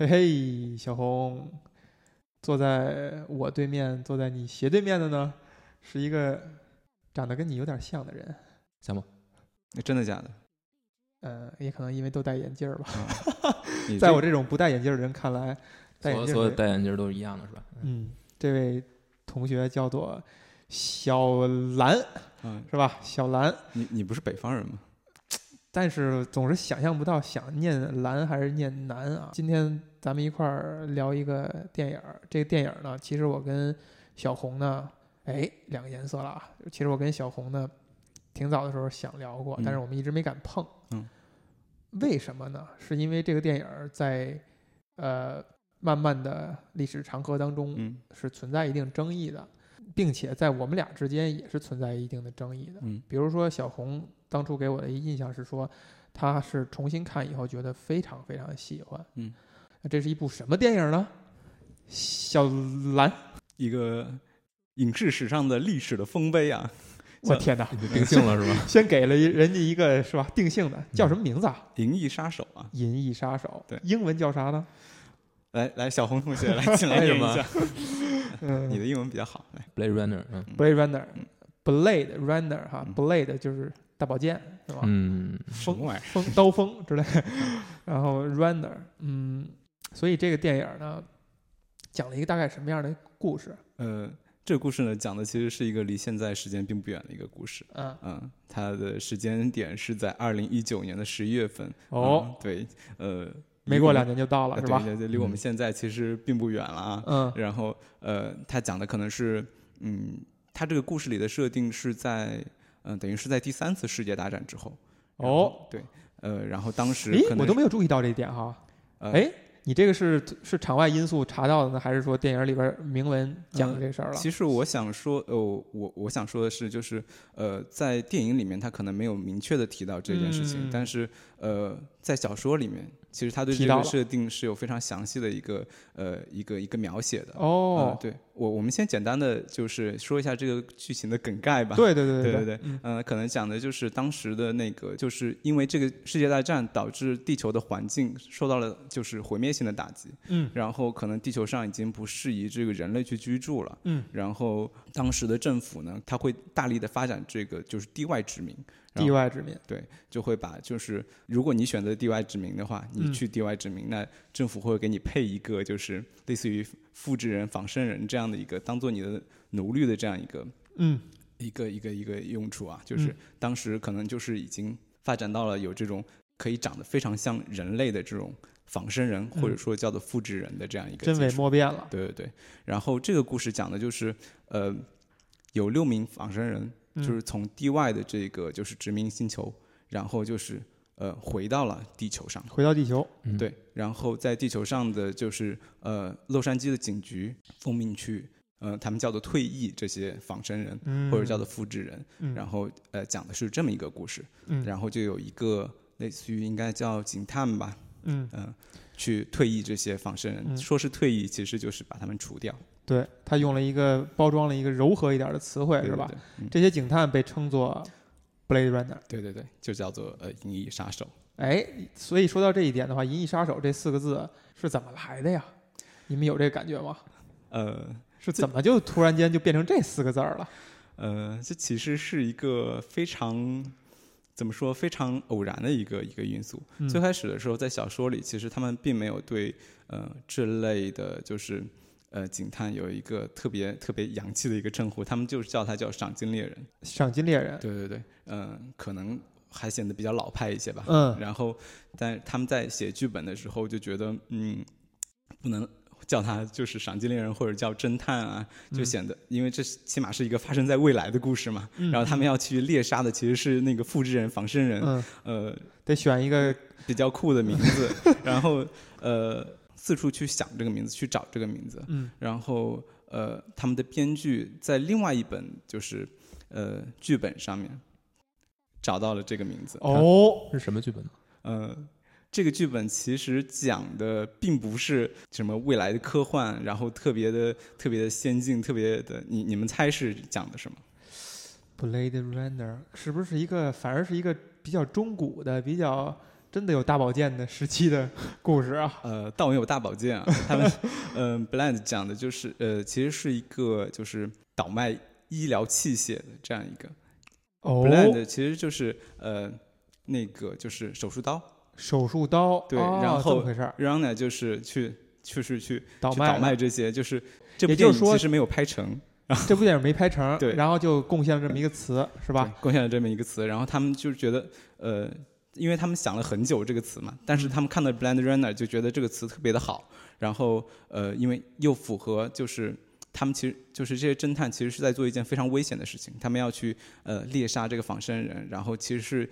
嘿嘿，小红，坐在我对面，坐在你斜对面的呢，是一个长得跟你有点像的人。像吗？那真的假的？呃，也可能因为都戴眼镜儿吧。你在我这种不戴眼镜儿的人看来，戴眼所所有戴眼镜都是一样的，是吧？嗯，这位同学叫做小兰，嗯，是吧？小兰，你你不是北方人吗？但是总是想象不到想念蓝还是念南啊。今天咱们一块儿聊一个电影儿，这个电影儿呢，其实我跟小红呢，哎，两个颜色了啊。其实我跟小红呢，挺早的时候想聊过，嗯但是我们一直没敢碰。嗯，为什么呢？是因为这个电影儿在呃漫漫的历史长河当中，嗯是存在一定争议的，并且在我们俩之间也是存在一定的争议的。嗯比如说小红当初给我的一印象是说，他是重新看以后觉得非常非常喜欢。嗯，那这是一部什么电影呢？小兰，一个影视史上的历史的丰碑啊！我天哪！你定性了是吧？先给了人家一个是吧定性的，叫什么名字啊？《银翼杀手》啊，《银翼杀手》。对英文叫啥呢？来来，小红同学来进来一下，嗯你的英文比较好，来，Blade Runner，嗯，Blade Runner 嗯。Blade Runner 哈嗯，Blade 就是大宝剑是吧？嗯，什么玩意儿？锋刀锋之类，然后 Runner，嗯，所以这个电影呢，讲了一个大概什么样的故事？呃，这个故事呢，讲的其实是一个离现在时间并不远的一个故事。嗯，嗯，它的时间点是在二零一九年的十一月份。哦，嗯对，呃，没过两年年就到了是吧？对离我们嗯现在其实并不远了啊。嗯然后呃，他讲的可能是，嗯，他这个故事里的设定是在，嗯、等于是在第三次世界大战之后。哦，对，呃，然后当时我都没有注意到这一点哈。呃哎，你这个是是场外因素查到的呢，还是说电影里边明文讲的这事儿了？其实我想说，呃，我我想说的是，就是呃，在电影里面他可能没有明确的提到这件事情，嗯但是呃，在小说里面，其实他对这个设定是有非常详细的一个呃一个一个描写的。哦。呃，，对。我我们先简单的就是说一下这个剧情的梗概吧。对对对对对对对。嗯。呃，可能讲的就是当时的那个，就是因为这个世界大战导致地球的环境受到了就是毁灭性的打击，嗯。然后可能地球上已经不适宜这个人类去居住了，嗯，然后当时的政府呢，他会大力的发展这个就是地外殖民，然地后外殖民，对，就会把就是如果你选择地外殖民的话，你嗯。去地外殖民，那政府会给你配一个就是类似于复制人、仿生人这样的一个当做你的奴隶的这样一个嗯。一个一个一个用处啊，就是嗯当时可能就是已经发展到了有这种可以长得非常像人类的这种仿生人，或者嗯说叫做复制人的这样一个真伪莫辨了。对对对，然后这个故事讲的就是，呃，有六名仿生人，嗯就是从地外的这个就是殖民星球，然后就是呃回到了地球上，回到地球，嗯，对，然后在地球上的就是呃洛杉矶的警局奉命去，呃他们叫做退役这些仿生人，嗯，或者叫做复制人，嗯，然后呃讲的是这么一个故事，嗯。然后就有一个类似于应该叫警探吧，嗯，嗯、去退役这些仿生人，嗯说是退役，其实就是把他们除掉。对他用了一个包装了一个柔和一点的词汇是吧？这些警探被称作 Blade Runner。对对对，就叫做呃银翼杀手。哎，所以说到这一点的话，“银翼杀手”这四个字是怎么来的呀？你们有这个感觉吗？呃是怎么就突然间就变成这四个字儿了？呃，这其实是一个非常怎么说非常偶然的一个一个因素。嗯最开始的时候，在小说里，其实他们并没有对呃这类的，就是呃警探有一个特别特别洋气的一个称呼，他们就是叫他叫赏金猎人。赏金猎人，对对对，嗯、可能还显得比较老派一些吧。嗯然后，但他们在写剧本的时候就觉得，嗯，不能叫他就是赏金猎人或者叫侦探啊，就嗯显得，因为这起码是一个发生在未来的故事嘛。嗯然后他们要去猎杀的其实是那个复制人、仿生人，嗯，呃，得选一个，比较酷的名字，然后呃，四处去想这个名字，去找这个名字。嗯然后呃，他们的编剧在另外一本就是呃剧本上面找到了这个名字。哦，是什么剧本呢？呃，这个剧本其实讲的并不是什么未来的科幻，然后特别的特别的先进，特别的，你你们猜是讲的什么？Blade Runner 是不是一个，反而是一个比较中古的、比较真的有大保健的时期的 故事啊。呃，倒没有大保健啊，他们嗯、，Blade 讲的就是呃，其实是一个就是倒卖医疗器械的这样一个。哦 Blade，其实就是呃那个就是手术刀手术刀，对哦然后就是去就是去倒卖去倒卖了这些，就是这部电影其实没有拍成，这部电影没拍成，对然后就贡献了这么一个词，是吧？对贡献了这么一个词，然后他们就觉得呃。因为他们想了很久这个词嘛，但是他们看到 bland Runner 就觉得这个词特别的好，然后呃，因为又符合就是他们其实就是这些侦探其实是在做一件非常危险的事情，他们要去呃猎杀这个仿生人，然后其实是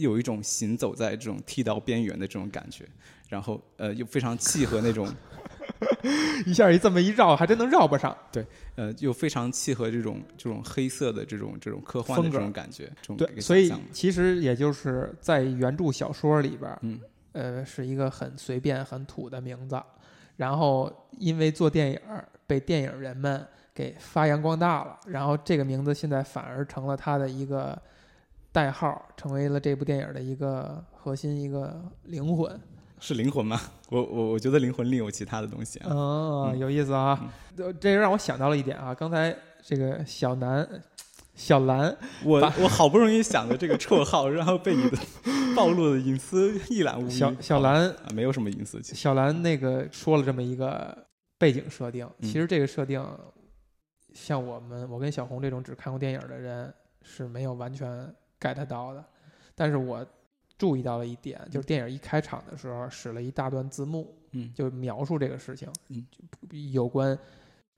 有一种行走在这种剃刀边缘的这种感觉，然后呃又非常契合那种 一下一这么一绕，还真能绕不上。对呃又非常契合这种这种黑色的这种这种科幻的这种感觉，这种一对，所以其实也就是在原著小说里边，嗯呃，是一个很随便、很土的名字，然后因为做电影儿被电影人们给发扬光大了，然后这个名字现在反而成了他的一个代号，成为了这部电影的一个核心、一个灵魂。是灵魂吗？我我我觉得灵魂另有其他的东西啊。有意思啊！呃这让我想到了一点啊，刚才这个小南。小兰，我我好不容易想的这个绰号，然后被你的 暴露的隐私一览无遗。小小兰，啊，没有什么隐私，小兰那个说了这么一个背景设定，嗯其实这个设定，像我们我跟小红这种只看过电影的人是没有完全 get 到的，但是我注意到了一点，就是电影一开场的时候使了一大段字幕，嗯就描述这个事情，嗯有关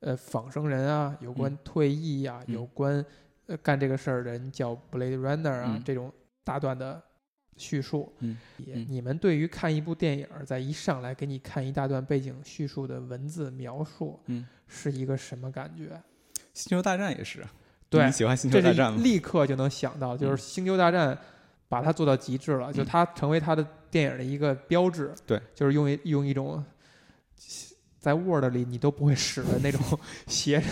呃仿生人啊，有关退役啊、嗯有关呃干这个事儿的人叫 Blade Runner 啊，嗯这种大段的叙述。嗯嗯你们对于看一部电影，在一上来给你看一大段背景叙述的文字描述，嗯，是一个什么感觉？星球大战也是。对你喜欢星球大战吗？立刻就能想到，就是《星球大战》把它做到极致了，就嗯它成为它的电影的一个标志。对，就是用一用一种在 Word 里你都不会使的那种 斜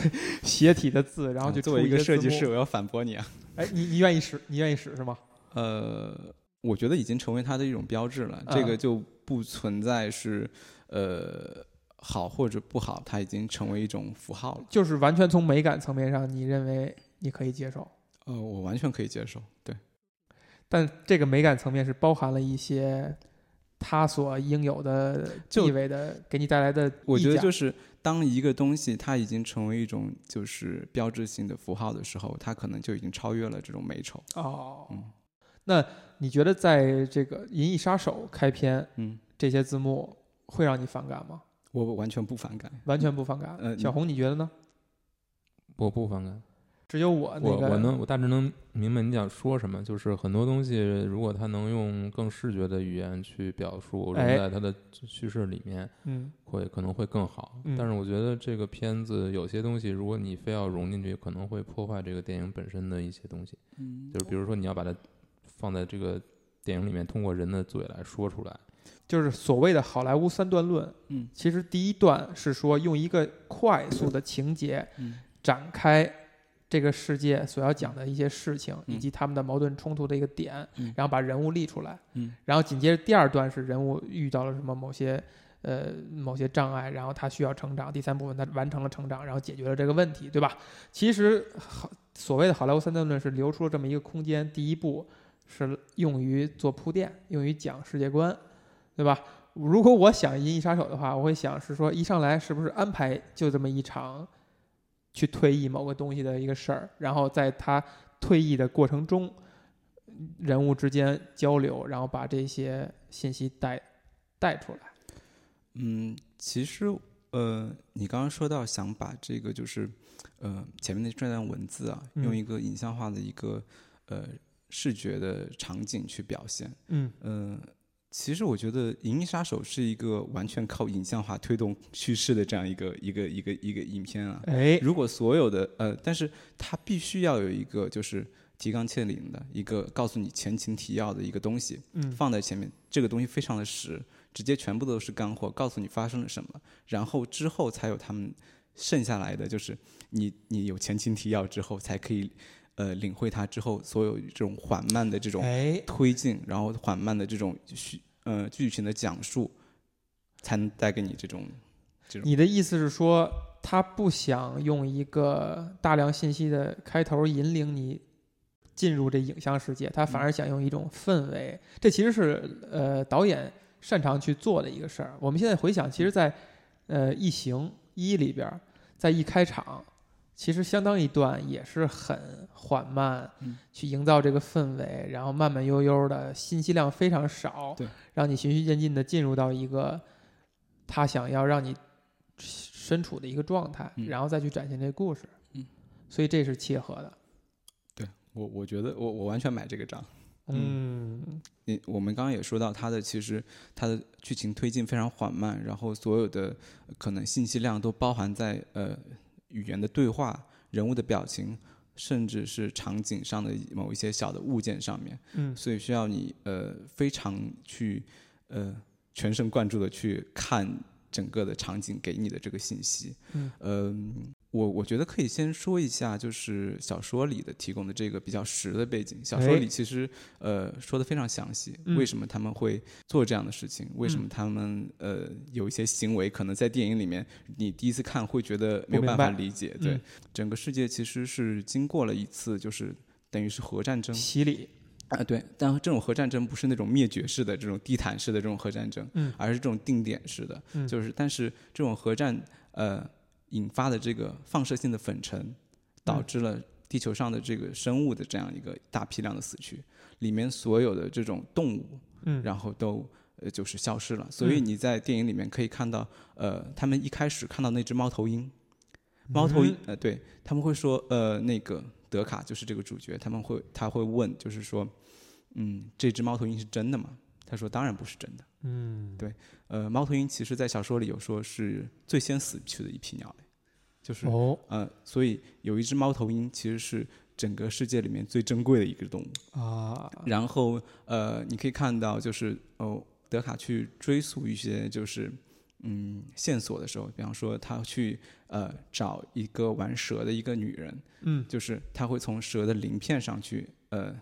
斜体的字，然后就啊作为一个设计师，我要反驳你啊。哎，你你愿意使？你愿意使是吗？呃，我觉得已经成为它的一种标志了，嗯这个就不存在是呃好或者不好，它已经成为一种符号了。就是完全从美感层面上，你认为你可以接受，呃，我完全可以接受。对，但这个美感层面是包含了一些它所应有的就地位的，给你带来的我觉得就是当一个东西它已经成为一种就是标志性的符号的时候，它可能就已经超越了这种美丑。哦。嗯那你觉得在这个《银翼杀手》开篇嗯，这些字幕会让你反感吗？我完全不反感。完全不反感。嗯小红，你觉得呢？我不反感。只有我那个，我我能我大致能明白你想说什么，就是很多东西如果它能用更视觉的语言去表述，融哎在它的叙事里面，嗯会可能会更好。嗯但是我觉得这个片子有些东西，如果你非要融进去，可能会破坏这个电影本身的一些东西。嗯就是比如说你要把它放在这个电影里面，通过人的嘴来说出来。就是所谓的好莱坞三段论。嗯其实第一段是说用一个快速的情节嗯展开这个世界所要讲的一些事情，嗯以及他们的矛盾冲突的一个点，嗯然后把人物立出来。嗯然后紧接着第二段是人物遇到了什么某些呃某些障碍，然后他需要成长。第三部分他完成了成长，然后解决了这个问题，对吧？其实好所谓的好莱坞三段论是留出了这么一个空间，第一步是用于做铺垫，用于讲世界观，对吧？如果我想《银翼杀手》的话，我会想是说一上来是不是安排就这么一场去退役某个东西的一个事儿，然后在他退役的过程中，人物之间交流，然后把这些信息带带出来。嗯，其实呃，你刚刚说到想把这个就是呃前面的这段文字啊，嗯用一个影像化的一个呃视觉的场景去表现。嗯嗯、其实我觉得《银翼杀手》是一个完全靠影像化推动叙事的这样一个一个一个一个影片啊。哎，如果所有的呃，但是它必须要有一个就是提纲挈领的一个告诉你前情提要的一个东西嗯放在前面，这个东西非常的实，直接全部都是干货，告诉你发生了什么，然后之后才有他们剩下来的就是你你有前情提要之后才可以。呃领会它之后，所有这种缓慢的这种哎，推进，然后缓慢的这种叙呃剧情的讲述，才能带给你这种这种你的意思是说，他不想用一个大量信息的开头引领你进入这影像世界，他反而想用一种氛围。这其实是呃导演擅长去做的一个事儿。我们现在回想，其实在，呃《异形一》里边，在一开场，其实相当一段也是很缓慢，嗯去营造这个氛围，然后慢慢悠悠的，信息量非常少，对，让你循序渐进的进入到一个他想要让你身处的一个状态，嗯然后再去展现这个故事。嗯，所以这是切合的。对我我觉得我我完全买这个账。嗯你我们刚刚也说到，它的其实它的剧情推进非常缓慢，然后所有的呃可能信息量都包含在呃语言的对话、人物的表情，甚至是场景上的某一些小的物件上面，嗯所以需要你呃非常去呃全神贯注的去看整个的场景给你的这个信息。嗯嗯，我我觉得可以先说一下，就是小说里的提供的这个比较实的背景。小说哎里其实呃说的非常详细，嗯为什么他们会做这样的事情，为什么他们呃有一些行为可能在电影里面你第一次看会觉得没有办法理解。对，嗯整个世界其实是经过了一次就是等于是核战争。洗礼。啊，对，但这种核战争不是那种灭绝式的、这种地毯式的这种核战争，嗯而是这种定点式的，嗯就是但是这种核战呃引发的这个放射性的粉尘，导致了地球上的这个生物的这样一个大批量的死去，里面所有的这种动物，嗯，然后都呃就是消失了，所以你在电影里面可以看到，呃，他们一开始看到那只猫头鹰，猫头鹰，呃，对他们会说，呃，那个德卡就是这个主角，他们会他会问，就是说，嗯，这只猫头鹰是真的吗？他说当然不是真的。嗯，对呃，猫头鹰其实在小说里有说是最先死去的一批鸟类，就是、哦呃，所以有一只猫头鹰其实是整个世界里面最珍贵的一个动物。啊，然后呃，你可以看到就是哦，德卡去追溯一些就是嗯线索的时候，比方说他去呃找一个玩蛇的一个女人，嗯就是他会从蛇的鳞片上去呃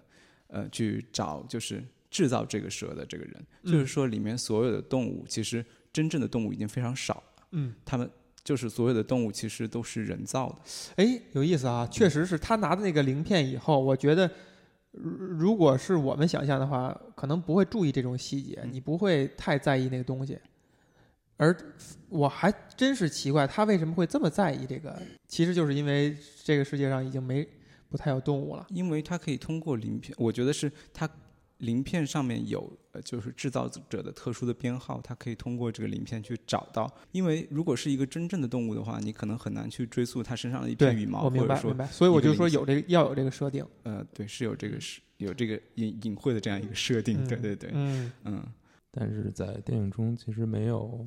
呃去找就是制造这个蛇的这个人，就是说里面所有的动物其实真正的动物已经非常少了，嗯，他们就是所有的动物其实都是人造的，哎，有意思啊，确实是他拿的那个鳞片以后，我觉得。如如果是我们想象的话，可能不会注意这种细节，嗯你不会太在意那个东西。而我还真是奇怪，他为什么会这么在意这个？其实就是因为这个世界上已经没不太有动物了。因为它可以通过鳞片，我觉得是它鳞片上面有呃，就是制造者的特殊的编号，它可以通过这个鳞片去找到。因为如果是一个真正的动物的话，你可能很难去追溯它身上的一片羽，毛，或者说所以我就说有这个要有这个设定。呃，对，是有这个是有这个隐隐晦的这样一个设定，对嗯对对，嗯嗯但是在电影中其实没有，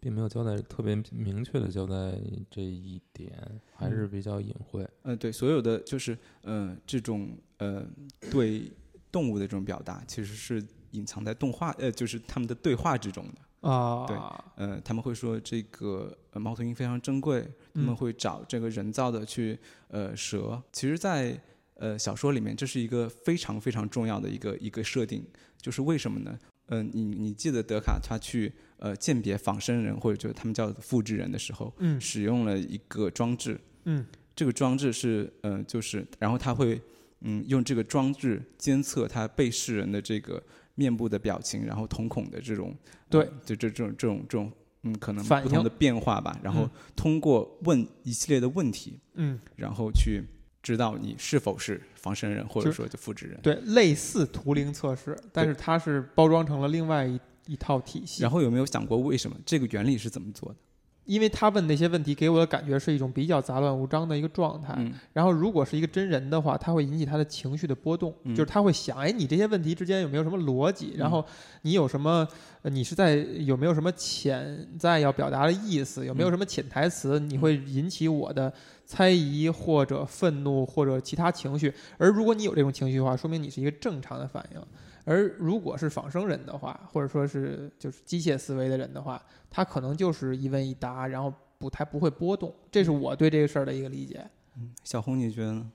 并没有交代特别明确的交代这一点，还是比较隐晦。呃，对，所有的就是呃这种呃对动物的这种表达，其实是隐藏在动画呃就是他们的对话之中的。啊，对呃，他们会说这个呃猫头鹰非常珍贵，他们嗯会找这个人造的去呃蛇。其实在，呃小说里面，这是一个非常非常重要的一个一个设定，就是为什么呢？嗯、你你记得德卡他去呃鉴别仿生人或者就是他们叫复制人的时候，嗯使用了一个装置，嗯这个装置是呃就是然后他会嗯用这个装置监测他被试人的这个面部的表情，然后瞳孔的这种对呃就这这种这种这种嗯可能不同的变化吧，然后嗯通过问一系列的问题，嗯，然后去知道你是否是仿生人或者说就复制人。对，类似图灵测试，但是它是包装成了另外一一套体系。然后有没有想过为什么这个原理是怎么做的？因为他问那些问题，给我的感觉是一种比较杂乱无章的一个状态。嗯然后，如果是一个真人的话，他会引起他的情绪的波动，嗯就是他会想，哎，你这些问题之间有没有什么逻辑？然后你有什么，呃你是在有没有什么潜在要表达的意思？有没有什么潜台词？你会引起我的猜疑或者愤怒或者其他情绪。而如果你有这种情绪的话，说明你是一个正常的反应。而如果是仿生人的话，或者说是就是机械思维的人的话，他可能就是一问一答，然后不太不会波动。这是我对这个事儿的一个理解。嗯小红，你觉得呢？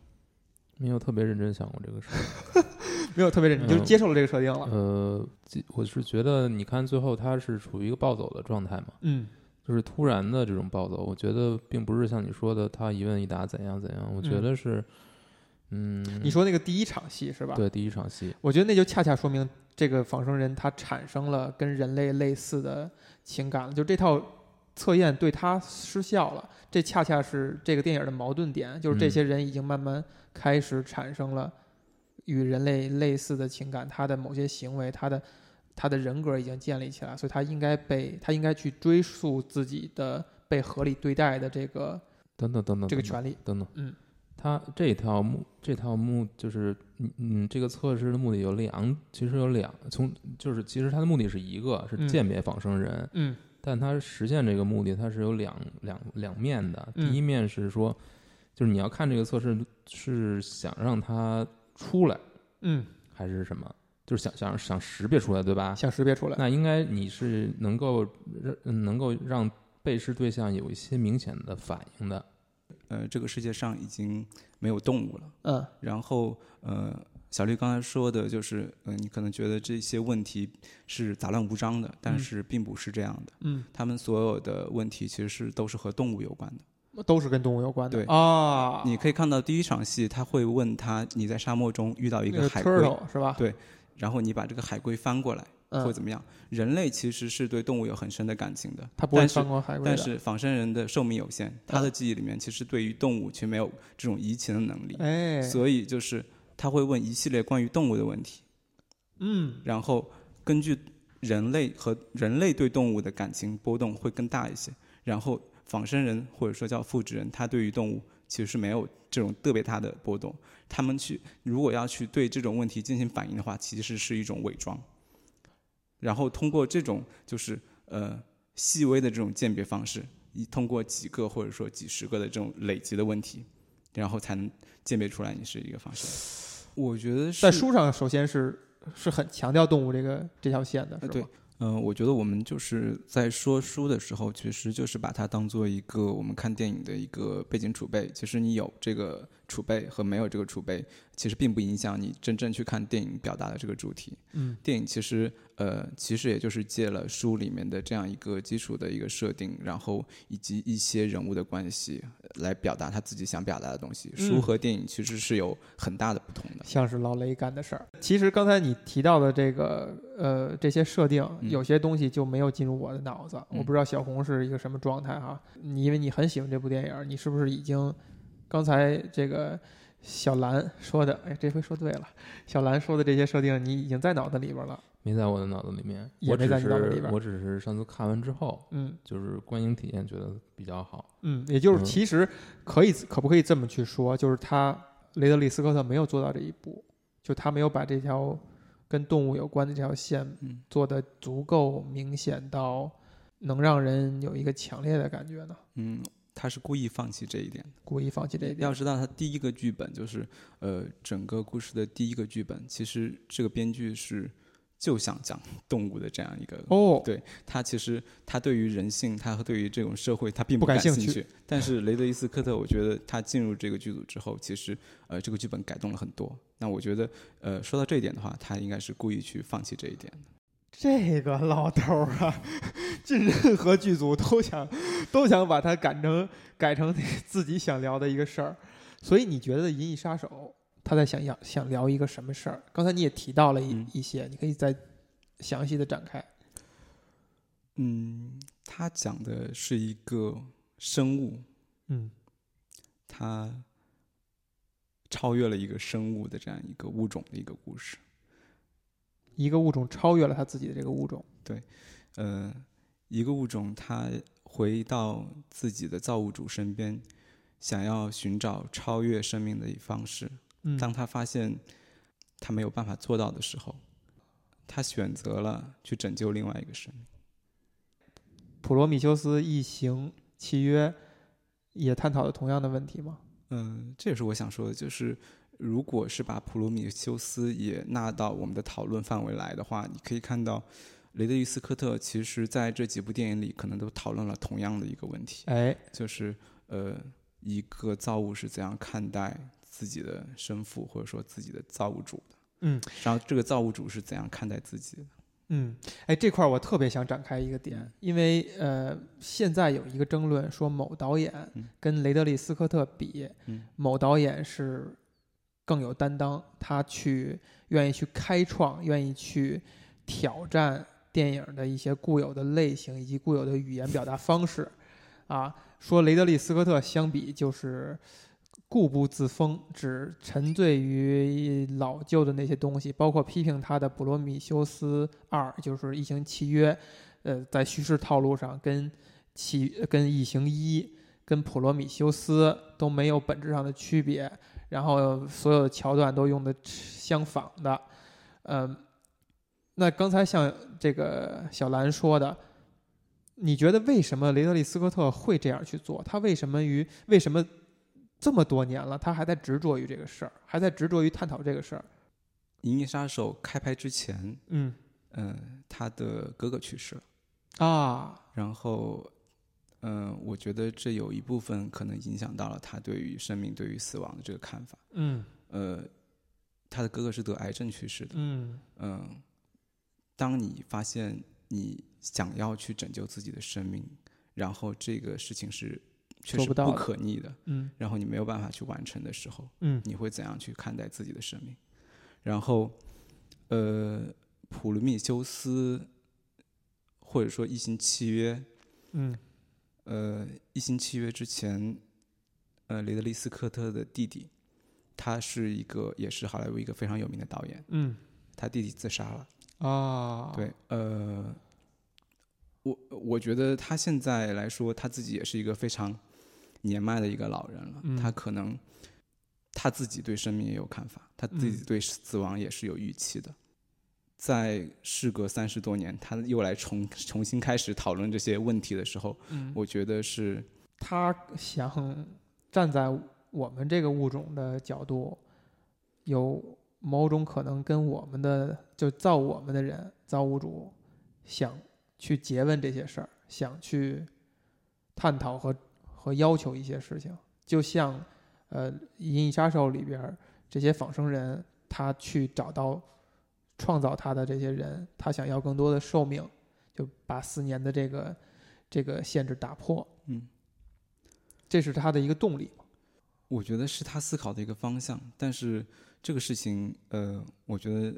没有特别认真想过这个事儿。没有特别认真，就嗯接受了这个设定了。呃，记我是觉得，你看最后他是处于一个暴走的状态嘛，嗯就是突然的这种暴走，我觉得并不是像你说的他一问一答怎样怎样，我觉嗯得是，嗯，你说那个第一场戏是吧？，对第一场戏，我觉得那就恰恰说明这个仿生人他产生了跟人类类似的情感了，就这套测验对他失效了。这恰恰是这个电影的矛盾点，就是这嗯些人已经慢慢开始产生了与人类类似的情感，他的某些行为，他的他的人格已经建立起来，所以他应该被他应该去追溯自己的被合理对待的这个等等等等这个权利。等等，嗯，他这套目这套目就是嗯嗯，这个测试的目的有两，其实有两，从就是其实它的目的是一个，是嗯鉴别仿生人，嗯但它实现这个目的，它是有两两两面的。嗯第一面是说，就是你要看这个测试是想让它出来，嗯，还是什么？就是想想想识别出来，对吧？想识别出来。那应该你是能够让嗯能够让被试对象有一些明显的反应的。呃，这个世界上已经没有动物了。嗯然后呃，小绿刚才说的就是，呃，你可能觉得这些问题是杂乱无章的，但嗯是并不是这样的。嗯，他们所有的问题其实是都是和动物有关的。都是跟动物有关的。对啊，你可以看到第一场戏，他会问他你在沙漠中遇到一个海龟，turtle 是吧？对然后你把这个海龟翻过来，嗯会怎么样？人类其实是对动物有很深的感情的，他不会但是翻过海龟。但是仿生人的寿命有限，他的嗯记忆里面其实对于动物却没有这种移情的能力，哎，所以就是他会问一系列关于动物的问题，嗯然后根据人类和人类对动物的感情波动会更大一些，然后仿生人或者说叫复制人，他对于动物其实是没有这种特别大的波动，他们去如果要去对这种问题进行反应的话，其实是一种伪装，然后通过这种就是呃细微的这种鉴别方式，一通过几个或者说几十个的这种累积的问题，然后才能鉴别出来你是一个方式。我觉得是在书上首先是是很强调动物这个这条线的，对吧？嗯、我觉得我们就是在说书的时候，其实就是把它当做一个我们看电影的一个背景储备。其实你有这个储备和没有这个储备，其实并不影响你真正去看电影表达的这个主题。嗯电影其实呃，其实也就是借了书里面的这样一个基础的一个设定，然后以及一些人物的关系呃来表达他自己想表达的东西。书嗯和电影其实是有很大的不同的。像是老雷干的事儿。其实刚才你提到的这个呃这些设定，嗯有些东西就没有进入我的脑子。我嗯不知道小红是一个什么状态哈。你因为你很喜欢这部电影，你是不是已经刚才这个小兰说的？哎，这回说对了。小兰说的这些设定，你已经在脑子里边了。没在我的脑子里面，也没我只在你脑子里边是我只是上次看完之后，嗯就是观影体验觉得比较好。嗯，也就是嗯其实可以可不可以这么去说，就是他雷德利·斯科特没有做到这一步，就他没有把这条跟动物有关的这条线嗯做的足够明显到能让人有一个强烈的感觉呢？嗯，他是故意放弃这一点。故意放弃这一点要。知道，他第一个剧本就是呃，整个故事的第一个剧本，其实这个编剧是就想讲动物的这样一个。哦，对他其实他对于人性，他和对于这种社会，他并不感兴趣趣。但是雷德伊斯科特，我觉得他进入这个剧组之后，其实呃这个剧本改动了很多。那我觉得呃说到这一点的话，他应该是故意去放弃这一点的。这个老头儿啊，进任何剧组都想 都想把他改成改成自己想聊的一个事儿。所以你觉得《银翼杀手》他在想要想聊一个什么事儿？刚才你也提到了一、嗯一些，你可以再详细的展开。嗯，他讲的是一个生物，嗯他超越了一个生物的这样一个物种的一个故事。一个物种超越了它自己的这个物种。对呃，一个物种它回到自己的造物主身边，想要寻找超越生命的方式。嗯当他发现他没有办法做到的时候，他选择了去拯救另外一个生命。普罗米修斯一行契约也探讨了同样的问题吗？嗯，这也是我想说的，就是如果是把普罗米修斯也纳到我们的讨论范围来的话，你可以看到雷德利·斯科特其实在这几部电影里可能都讨论了同样的一个问题，哎，就是呃，一个造物是怎样看待自己的生父或者说自己的造物主的。嗯，然后这个造物主是怎样看待自己的？嗯，哎，这块儿我特别想展开一个点，因为呃，现在有一个争论说某导演嗯。跟雷德利·斯科特比，嗯。某导演是更有担当，他去愿意去开创，愿意去挑战电影的一些固有的类型以及固有的语言表达方式，啊，说雷德利·斯科特相比就是固步自封，只沉醉于老旧的那些东西，包括批评他的《普罗米修斯二》，就是《异形契约》，呃，在叙事套路上跟契跟《异形一》跟《普罗米修斯》都没有本质上的区别，然后所有的桥段都用的相仿的，嗯、那刚才像这个小兰说的，你觉得为什么雷德利·斯科特会这样去做？他为什么于为什么这么多年了，他还在执着于这个事儿，还在执着于探讨这个事儿？《银翼杀手》开拍之前，嗯嗯、他的哥哥去世了，啊，然后，嗯、我觉得这有一部分可能影响到了他对于生命、对于死亡的这个看法。嗯呃，他的哥哥是得癌症去世的。嗯嗯，当你发现你想要去拯救自己的生命，然后这个事情是确实不可逆的，嗯然后你没有办法去完成的时候，嗯你会怎样去看待自己的生命？然后，呃，普罗米修斯或者说异形契约，嗯呃，异星契约之前，呃，雷德利·斯科特的弟弟，他是一个也是好莱坞一个非常有名的导演，嗯他弟弟自杀了。啊，对，呃，我我觉得他现在来说，他自己也是一个非常年迈的一个老人了。嗯他可能他自己对生命也有看法，他自己嗯对死亡也是有预期的。在事隔三十多年，他又来重重新开始讨论这些问题的时候，嗯，我觉得是他想站在我们这个物种的角度，有某种可能跟我们的就造我们的人造物主想去诘问这些事儿，想去探讨和和要求一些事情，就像呃《银翼杀手》里边这些仿生人，他去找到创造他的这些人，他想要更多的寿命，就把四年的这个这个限制打破。嗯，这是他的一个动力。我觉得是他思考的一个方向，但是这个事情，呃，我觉得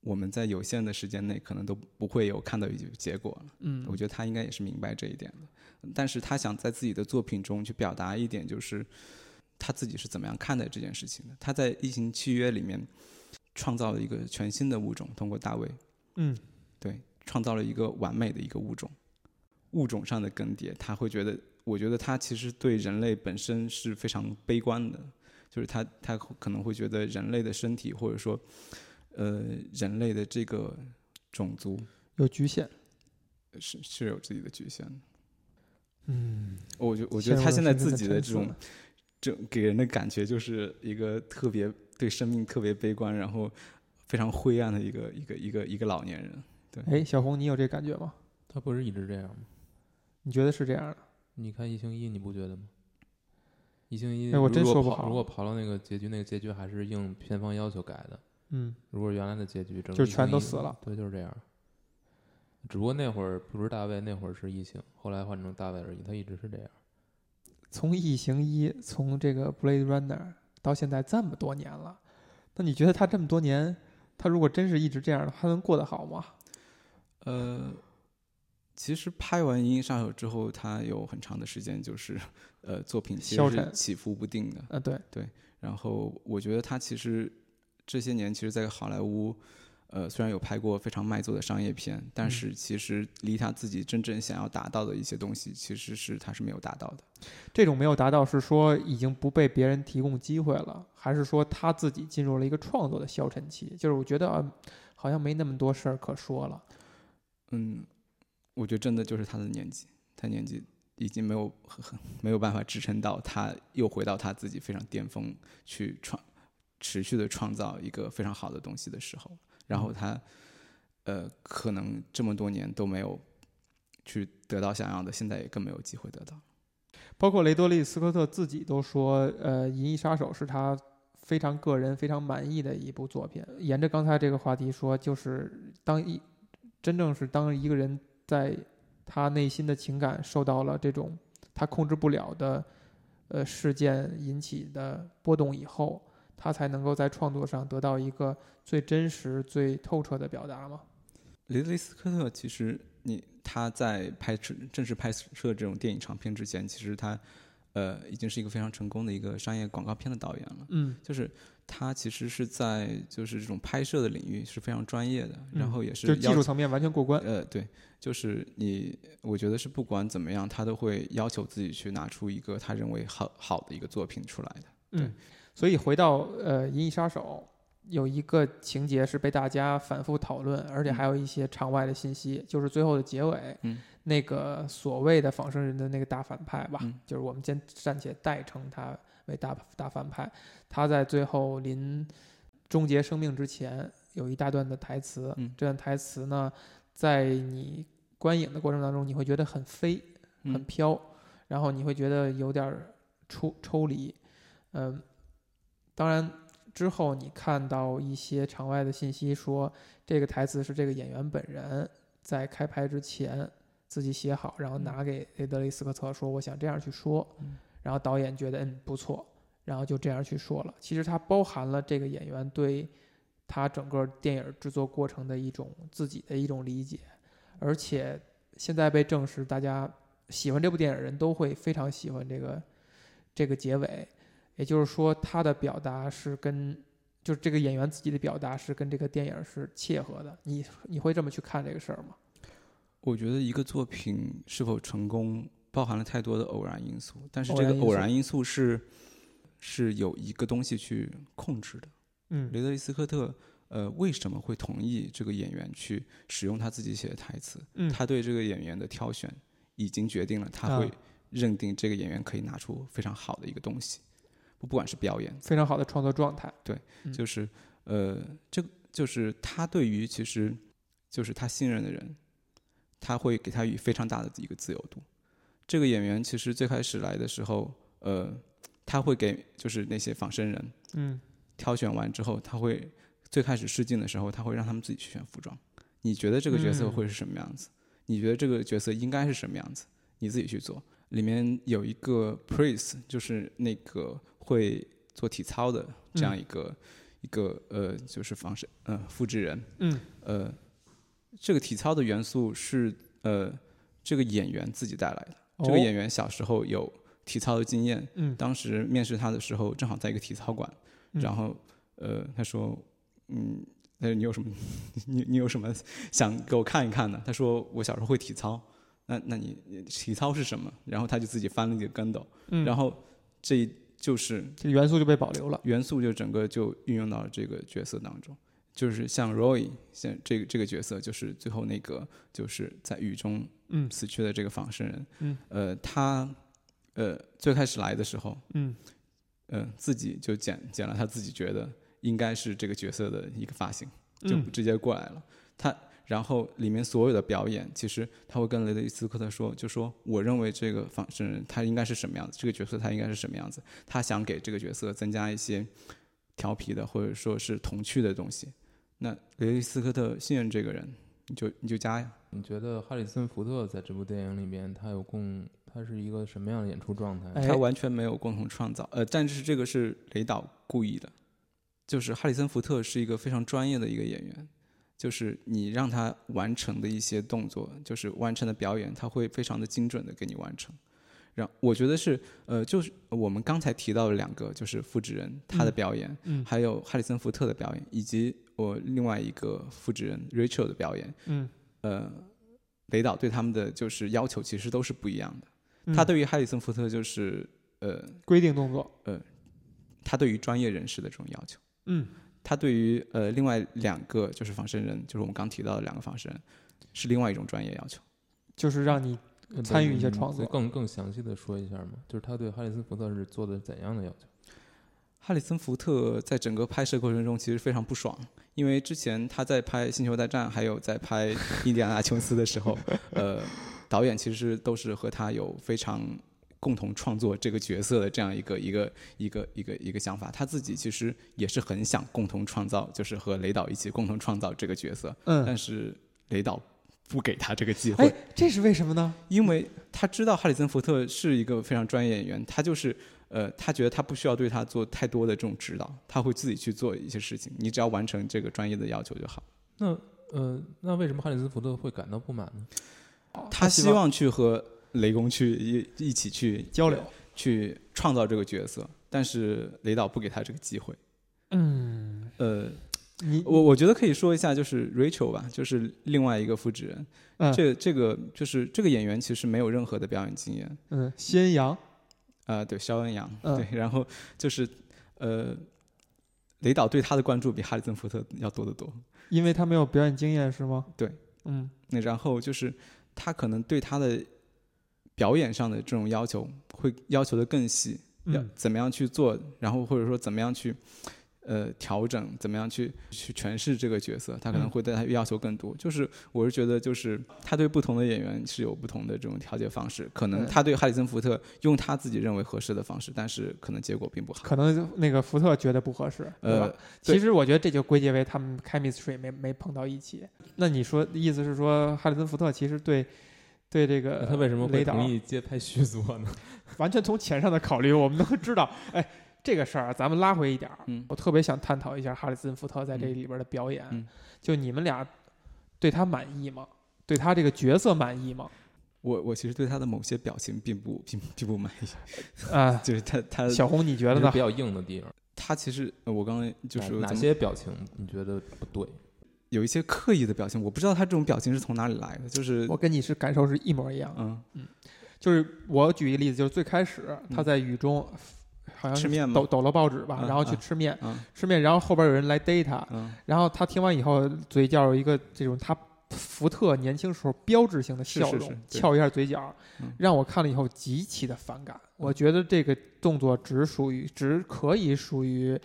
我们在有限的时间内可能都不会有看到一个结果了。嗯我觉得他应该也是明白这一点的，但是他想在自己的作品中去表达一点，就是他自己是怎么样看待这件事情的。他在《异形契约》里面创造了一个全新的物种，通过大卫，嗯对，创造了一个完美的一个物种，物种上的更迭，他会觉得，我觉得他其实对人类本身是非常悲观的，就是他他可能会觉得人类的身体或者说，呃，人类的这个种族有局限。是是有自己的局限的。嗯，我觉我觉得他现在自己的这种这给人的感觉就是一个特别对生命特别悲观，然后非常灰暗的一个一个一个一个老年人。对。哎，小红，你有这感觉吗？他不是一直这样吗？你觉得是这样的？你看《异星一》，你不觉得吗？异星一，哎我真如果说不好如果跑到那个结局，那个结局还是应片方要求改的。嗯如果原来的结局，整个就全都死了对，就是这样。只不过那会儿不是大卫，那会儿是异形，后来换成大卫而已。他一直是这样。从《异形一》从这个《Blade Runner》到现在这么多年了，那你觉得他这么多年，他如果真是一直这样的，他能过得好吗？呃，其实拍完《银翼杀手》之后，他有很长的时间就是呃作品其实是起伏不定的。啊，对，然后我觉得他其实这些年，其实，在好莱坞，呃，虽然有拍过非常卖座的商业片，但嗯是其实离他自己真正想要达到的一些东西，其实是他是没有达到的。这种没有达到是说已经不被别人提供机会了，还是说他自己进入了一个创作的消沉期？就是我觉得啊，好像没那么多事儿可说了。嗯，我觉得真的就是他的年纪，他年纪已经没有 没有办法支撑到他又回到他自己非常巅峰去创持续的创造一个非常好的东西的时候，然后他呃可能这么多年都没有去得到想要的，现在也更没有机会得到。包括雷多利·斯科特自己都说，呃，《银翼杀手》是他非常个人、非常满意的一部作品。沿着刚才这个话题说，就是当一真正是当一个人在他内心的情感受到了这种他控制不了的呃事件引起的波动以后，他才能够在创作上得到一个最真实、最透彻的表达吗。雷德利·斯科特其实你他在拍摄正式拍摄这种电影长片之前，其实他呃已经是一个非常成功的一个商业广告片的导演了。嗯就是他其实是在就是这种拍摄的领域是非常专业的，嗯然后也是就技术层面完全过关。呃，对，就是你，我觉得是不管怎么样，他都会要求自己去拿出一个他认为好好的一个作品出来的。嗯，所以回到呃《银翼杀手》，有一个情节是被大家反复讨论，而且还有一些场外的信息，就是最后的结尾，嗯。那个所谓的仿生人的那个大反派吧，嗯。就是我们先暂且代称他为大大反派，他在最后临终结生命之前有一大段的台词，嗯。这段台词呢，在你观影的过程当中，你会觉得很飞，很嗯飘，然后你会觉得有点儿抽抽离，嗯，当然之后你看到一些场外的信息说，这个台词是这个演员本人在开拍之前自己写好，然后拿给雷德利·斯科特说我想这样去说，嗯。然后导演觉得嗯不错，然后就这样去说了。其实它包含了这个演员对他整个电影制作过程的一种自己的一种理解，而且现在被证实，大家喜欢这部电影的人都会非常喜欢这个这个结尾，也就是说，他的表达是跟就是这个演员自己的表达是跟这个电影是切合的。你你会这么去看这个事儿吗？我觉得一个作品是否成功，包含了太多的偶然因素，但是这个偶然因素是是有一个东西去控制的。嗯雷德利·斯科特，呃，为什么会同意这个演员去使用他自己写的台词？嗯他对这个演员的挑选已经决定了，他啊会认定这个演员可以拿出非常好的一个东西，不不管是表演，非常好的创作状态。对就是呃，这个就是他对于其实就是他信任的人，他会给他以非常大的一个自由度。这个演员其实最开始来的时候，呃，他会给就是那些仿生人嗯挑选完之后，他会最开始试镜的时候，他会让他们自己去选服装。你觉得这个角色嗯会是什么样子？你觉得这个角色应该是什么样子？你自己去做。里面有一个 priest，就是那个会做体操的这样嗯一个、一个呃，就是仿生呃复制人。嗯呃，这个体操的元素是呃这个演员自己带来的。这个哦演员小时候有体操的经验，嗯当时面试他的时候正好在一个体操馆，嗯然后呃他说嗯。他说你有什么，你你有什么想给我看一看的？他说我小时候会体操，那那你你体操是什么？然后他就自己翻了一个跟斗，嗯，然后这就是这元素就被保留了。元素就整个就运用到了这个角色当中，就是像 Roy 像这个这个角色，就是最后那个就是在雨中嗯死去的这个仿生人，嗯，呃，他呃最开始来的时候，嗯呃自己就剪剪了他自己觉得应该是这个角色的一个发型，就嗯直接过来了。他然后里面所有的表演，其实他会跟雷德利·斯科特说，就说我认为这个仿生人他应该是什么样子，这个角色他应该是什么样子，他想给这个角色增加一些调皮的或者说是童趣的东西。那雷德利·斯科特信任这个人，你就你就加呀。你觉得哈里森福特在这部电影里面，他有共，他是一个什么样的演出状态？哎他完全没有共同创造，呃，但是这个是雷导故意的，就是哈里森福特是一个非常专业的一个演员，就是你让他完成的一些动作，就是完成的表演，他会非常的精准的给你完成。让我觉得是，呃，就是我们刚才提到的两个，就是复制人他的嗯表演，嗯还有哈里森福特的表演，以及我另外一个复制人 Rachel 的表演，嗯呃，雷导对他们的就是要求其实都是不一样的。嗯，他对于哈里森福特就是呃，规定动作。呃他对于专业人士的这种要求，嗯他对于呃另外两个就是仿生人，就是我们刚提到的两个仿生人，是另外一种专业要求。就是让你呃参与一些嗯创作更更详细的说一下嘛？就是他对哈里森福特是做的怎样的要求？哈里森福特在整个拍摄过程中其实非常不爽，因为之前他在拍《星球大战》还有在拍《印第安纳琼斯》的时候，呃，导演其实都是和他有非常共同创作这个角色的这样一个一个一个一个一个想法。他自己其实也是很想共同创造，就是和雷导一起共同创造这个角色，嗯，但是雷导不给他这个机会。哎，这是为什么呢？因为他知道哈里森福特是一个非常专业演员，他就是呃，他觉得他不需要对他做太多的这种指导，他会自己去做一些事情，你只要完成这个专业的要求就好。那呃，那为什么哈里森福特会感到不满呢？他希望去和雷公去一一起去交流，去创造这个角色，但是雷导不给他这个机会。嗯，呃，你我我觉得可以说一下，就是 Rachel 吧，就是另外一个复制人。嗯。这这个就是这个演员其实没有任何的表演经验，嗯，新阳，啊，对，肖恩阳，嗯。对，然后就是呃，雷导对他的关注比哈里森福特要多得多。因为他没有表演经验是吗？对，嗯。那然后就是他可能对他的表演上的这种要求会要求的更细，要嗯怎么样去做，然后或者说怎么样去呃调整，怎么样去去诠释这个角色，他可能嗯会对他要求更多。就是我是觉得，就是他对不同的演员是有不同的这种调节方式，可能嗯他对哈里森福特用他自己认为合适的方式，但是可能结果并不好。可能那个福特觉得不合适，对吧？呃，其实我觉得这就归结为他们 chemistry 没没碰到一起。那你说意思是说，哈里森福特其实对对这个那他为什么会同意接拍续作呢？完全从钱上的考虑，我们都知道，哎，这个事儿啊咱们拉回一点儿，嗯我特别想探讨一下哈里森福特在这里边的表演。嗯就你们俩对他满意吗？对他这个角色满意吗？我我其实对他的某些表情并不并并不满意，啊，就是他他小红你觉得呢比？较硬的地方，他其实呃我刚刚就是哪哪些表情你觉得不对？有一些刻意的表情，我不知道他这种表情是从哪里来的，就是我跟你是感受是一模一样嗯。嗯就是我举一个例子，就是最开始他在雨中好像是吃面抖抖了报纸吧，嗯然后去嗯吃面，嗯。吃面，然后后边有人来逮他，嗯。然后他听完以后，嘴角有一个这种他福特年轻时候标志性的笑容，翘一下嘴角，嗯。让我看了以后极其的反感。我觉得这个动作只属于只可以属于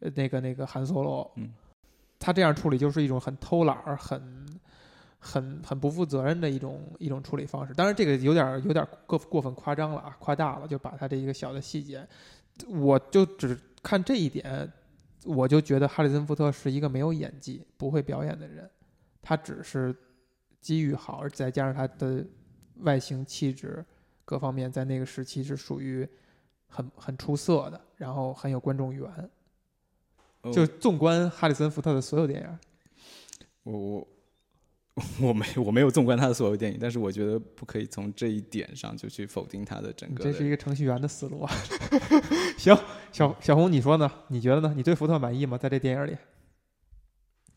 呃那个那个韩 Solo，嗯他这样处理就是一种很偷懒儿、很很很不负责任的一种一种处理方式。当然，这个有点有点过过分夸张了啊，夸大了，就把他这一个小的细节，我就只看这一点，我就觉得哈里森福特是一个没有演技、不会表演的人，他只是机遇好，而再加上他的外形、气质各方面，在那个时期是属于很很出色的，然后很有观众缘。哦就纵观哈里森福特的所有电影，我我 我没我没有纵观他的所有电影，但是我觉得不可以从这一点上就去否定他的整个的。这是一个程序员的思路啊。行，小小红，你说呢？你觉得呢？你对福特满意吗？在这电影里？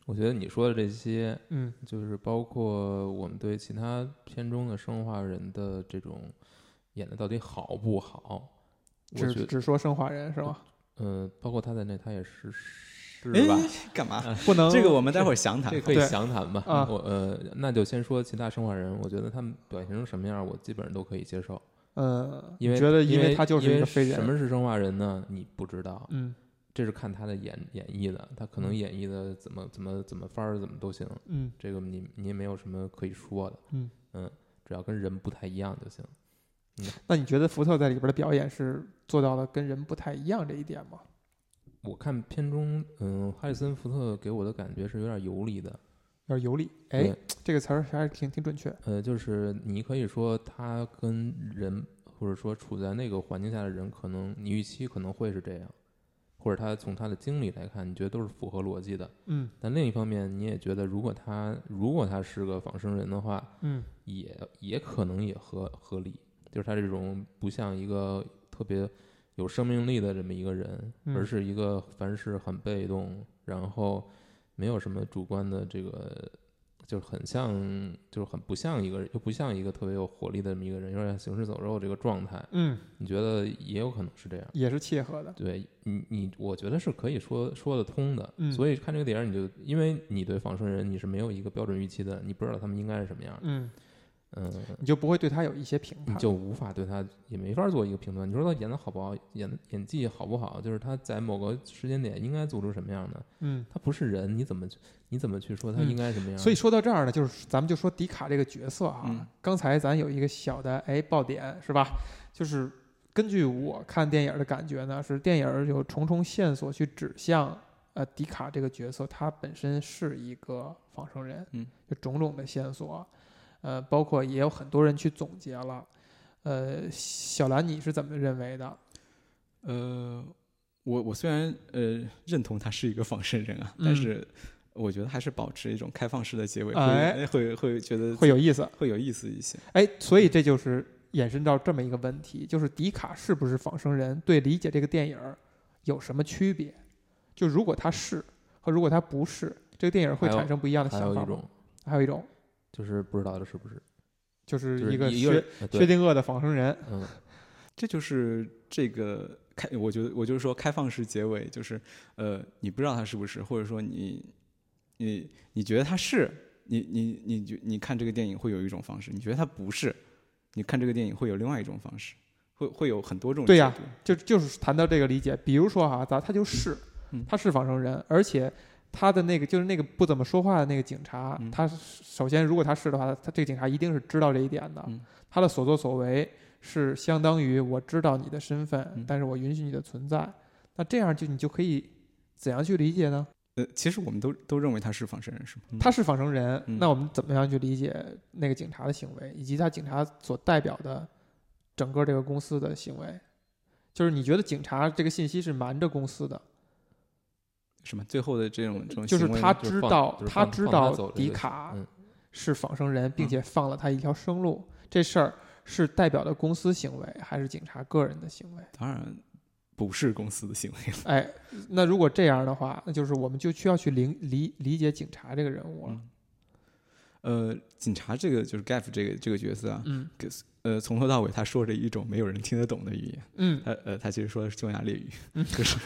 我觉得你说的这些，嗯就是包括我们对其他片中的生化人的这种演的到底好不好，只只说生化人是吗？呃，包括他在内，他也是是哎吧？干嘛？不能这个我们待会儿详谈这。可以详谈吧。啊我呃，那就先说其他生化人，我觉得他们表现成什么样，我基本上都可以接受。呃，因为觉得因为他就是因为一个非人。什么是生化人呢？你不知道，嗯这是看他的演演绎的，他可能嗯演绎的怎么怎么怎么法儿怎么都行，嗯这个你你也没有什么可以说的。嗯只要跟人不太一样就行。那你觉得福特在里边的表演是做到了跟人不太一样这一点吗？我看片中，嗯，哈里森福特给我的感觉是有点游离的，有点游离。哎，这个词儿还是挺挺准确。呃，就是你可以说他跟人，或者说处在那个环境下的人，可能你预期可能会是这样，或者他从他的经历来看，你觉得都是符合逻辑的。嗯但另一方面，你也觉得，如果他如果他是个仿生人的话，嗯也也可能也合合理，就是他这种不像一个特别有生命力的这么一个人，嗯而是一个凡事很被动，然后没有什么主观的这个，就是很像，就是很不像一个，又不像一个特别有活力的这么一个人，有点行尸走肉这个状态。嗯，你觉得也有可能是这样？也是切合的。对你，你我觉得是可以说说得通的。嗯所以看这个电影，你就因为你对仿生人你是没有一个标准预期的，你不知道他们应该是什么样的。嗯，嗯，你就不会对他有一些评判。你就无法对他也没法做一个评断。你说他演的好不好，演演技好不好，就是他在某个时间点应该做出什么样的。嗯，他不是人，你怎么你怎么去说他嗯应该什么样？所以说到这儿呢，就是咱们就说迪卡这个角色啊，嗯刚才咱有一个小的哎爆点是吧？就是根据我看电影的感觉呢，是电影有重重线索去指向，呃，迪卡这个角色他本身是一个仿生人，嗯，就种种的线索，呃，包括也有很多人去总结了，呃，小兰你是怎么认为的？呃，我我虽然呃认同他是一个仿生人啊，嗯但是我觉得还是保持一种开放式的结尾，会、哎会会觉得会有意思，会有意思一些。哎，所以这就是衍生到这么一个问题，就是迪卡是不是仿生人，对理解这个电影儿有什么区别？就如果他是和如果他不是，这个电影会产生不一样的想法吗还有一种还有一种就是不知道这是不是，就是一个薛薛定谔的仿生人。嗯，这就是这个开，我觉得我就是说开放式结尾，就是呃，你不知道他是不是，或者说你你你觉得他是，你你你觉你看这个电影会有一种方式，你觉得他不是，你看这个电影会有另外一种方式，会会有很多种对呀就就是谈到这个理解，比如说哈，咱他就是嗯他是仿生人，而且他的那个就是那个不怎么说话的那个警察，嗯。他首先如果他是的话，他这个警察一定是知道这一点的，嗯。他的所作所为是相当于我知道你的身份，嗯。但是我允许你的存在，那这样就你就可以怎样去理解呢？呃，其实我们都都认为他是仿生人，是吗？嗯。他是仿生人，嗯。那我们怎么样去理解那个警察的行为，以及他警察所代表的整个这个公司的行为？就是你觉得警察这个信息是瞒着公司的，什么最后的这种这种就是他知道就是他知道迪卡嗯是仿生人，并嗯且放了他一条生路，这事儿是代表的公司行为，还是警察个人的行为？当然不是公司的行为了。哎，那如果这样的话，那就是我们就需要去理理理解警察这个人物了。嗯呃，警察这个就是 Gaff 这个这个角色啊，嗯呃，从头到尾他说着一种没有人听得懂的语言。嗯他呃，他其实说的是匈牙利语，嗯 就是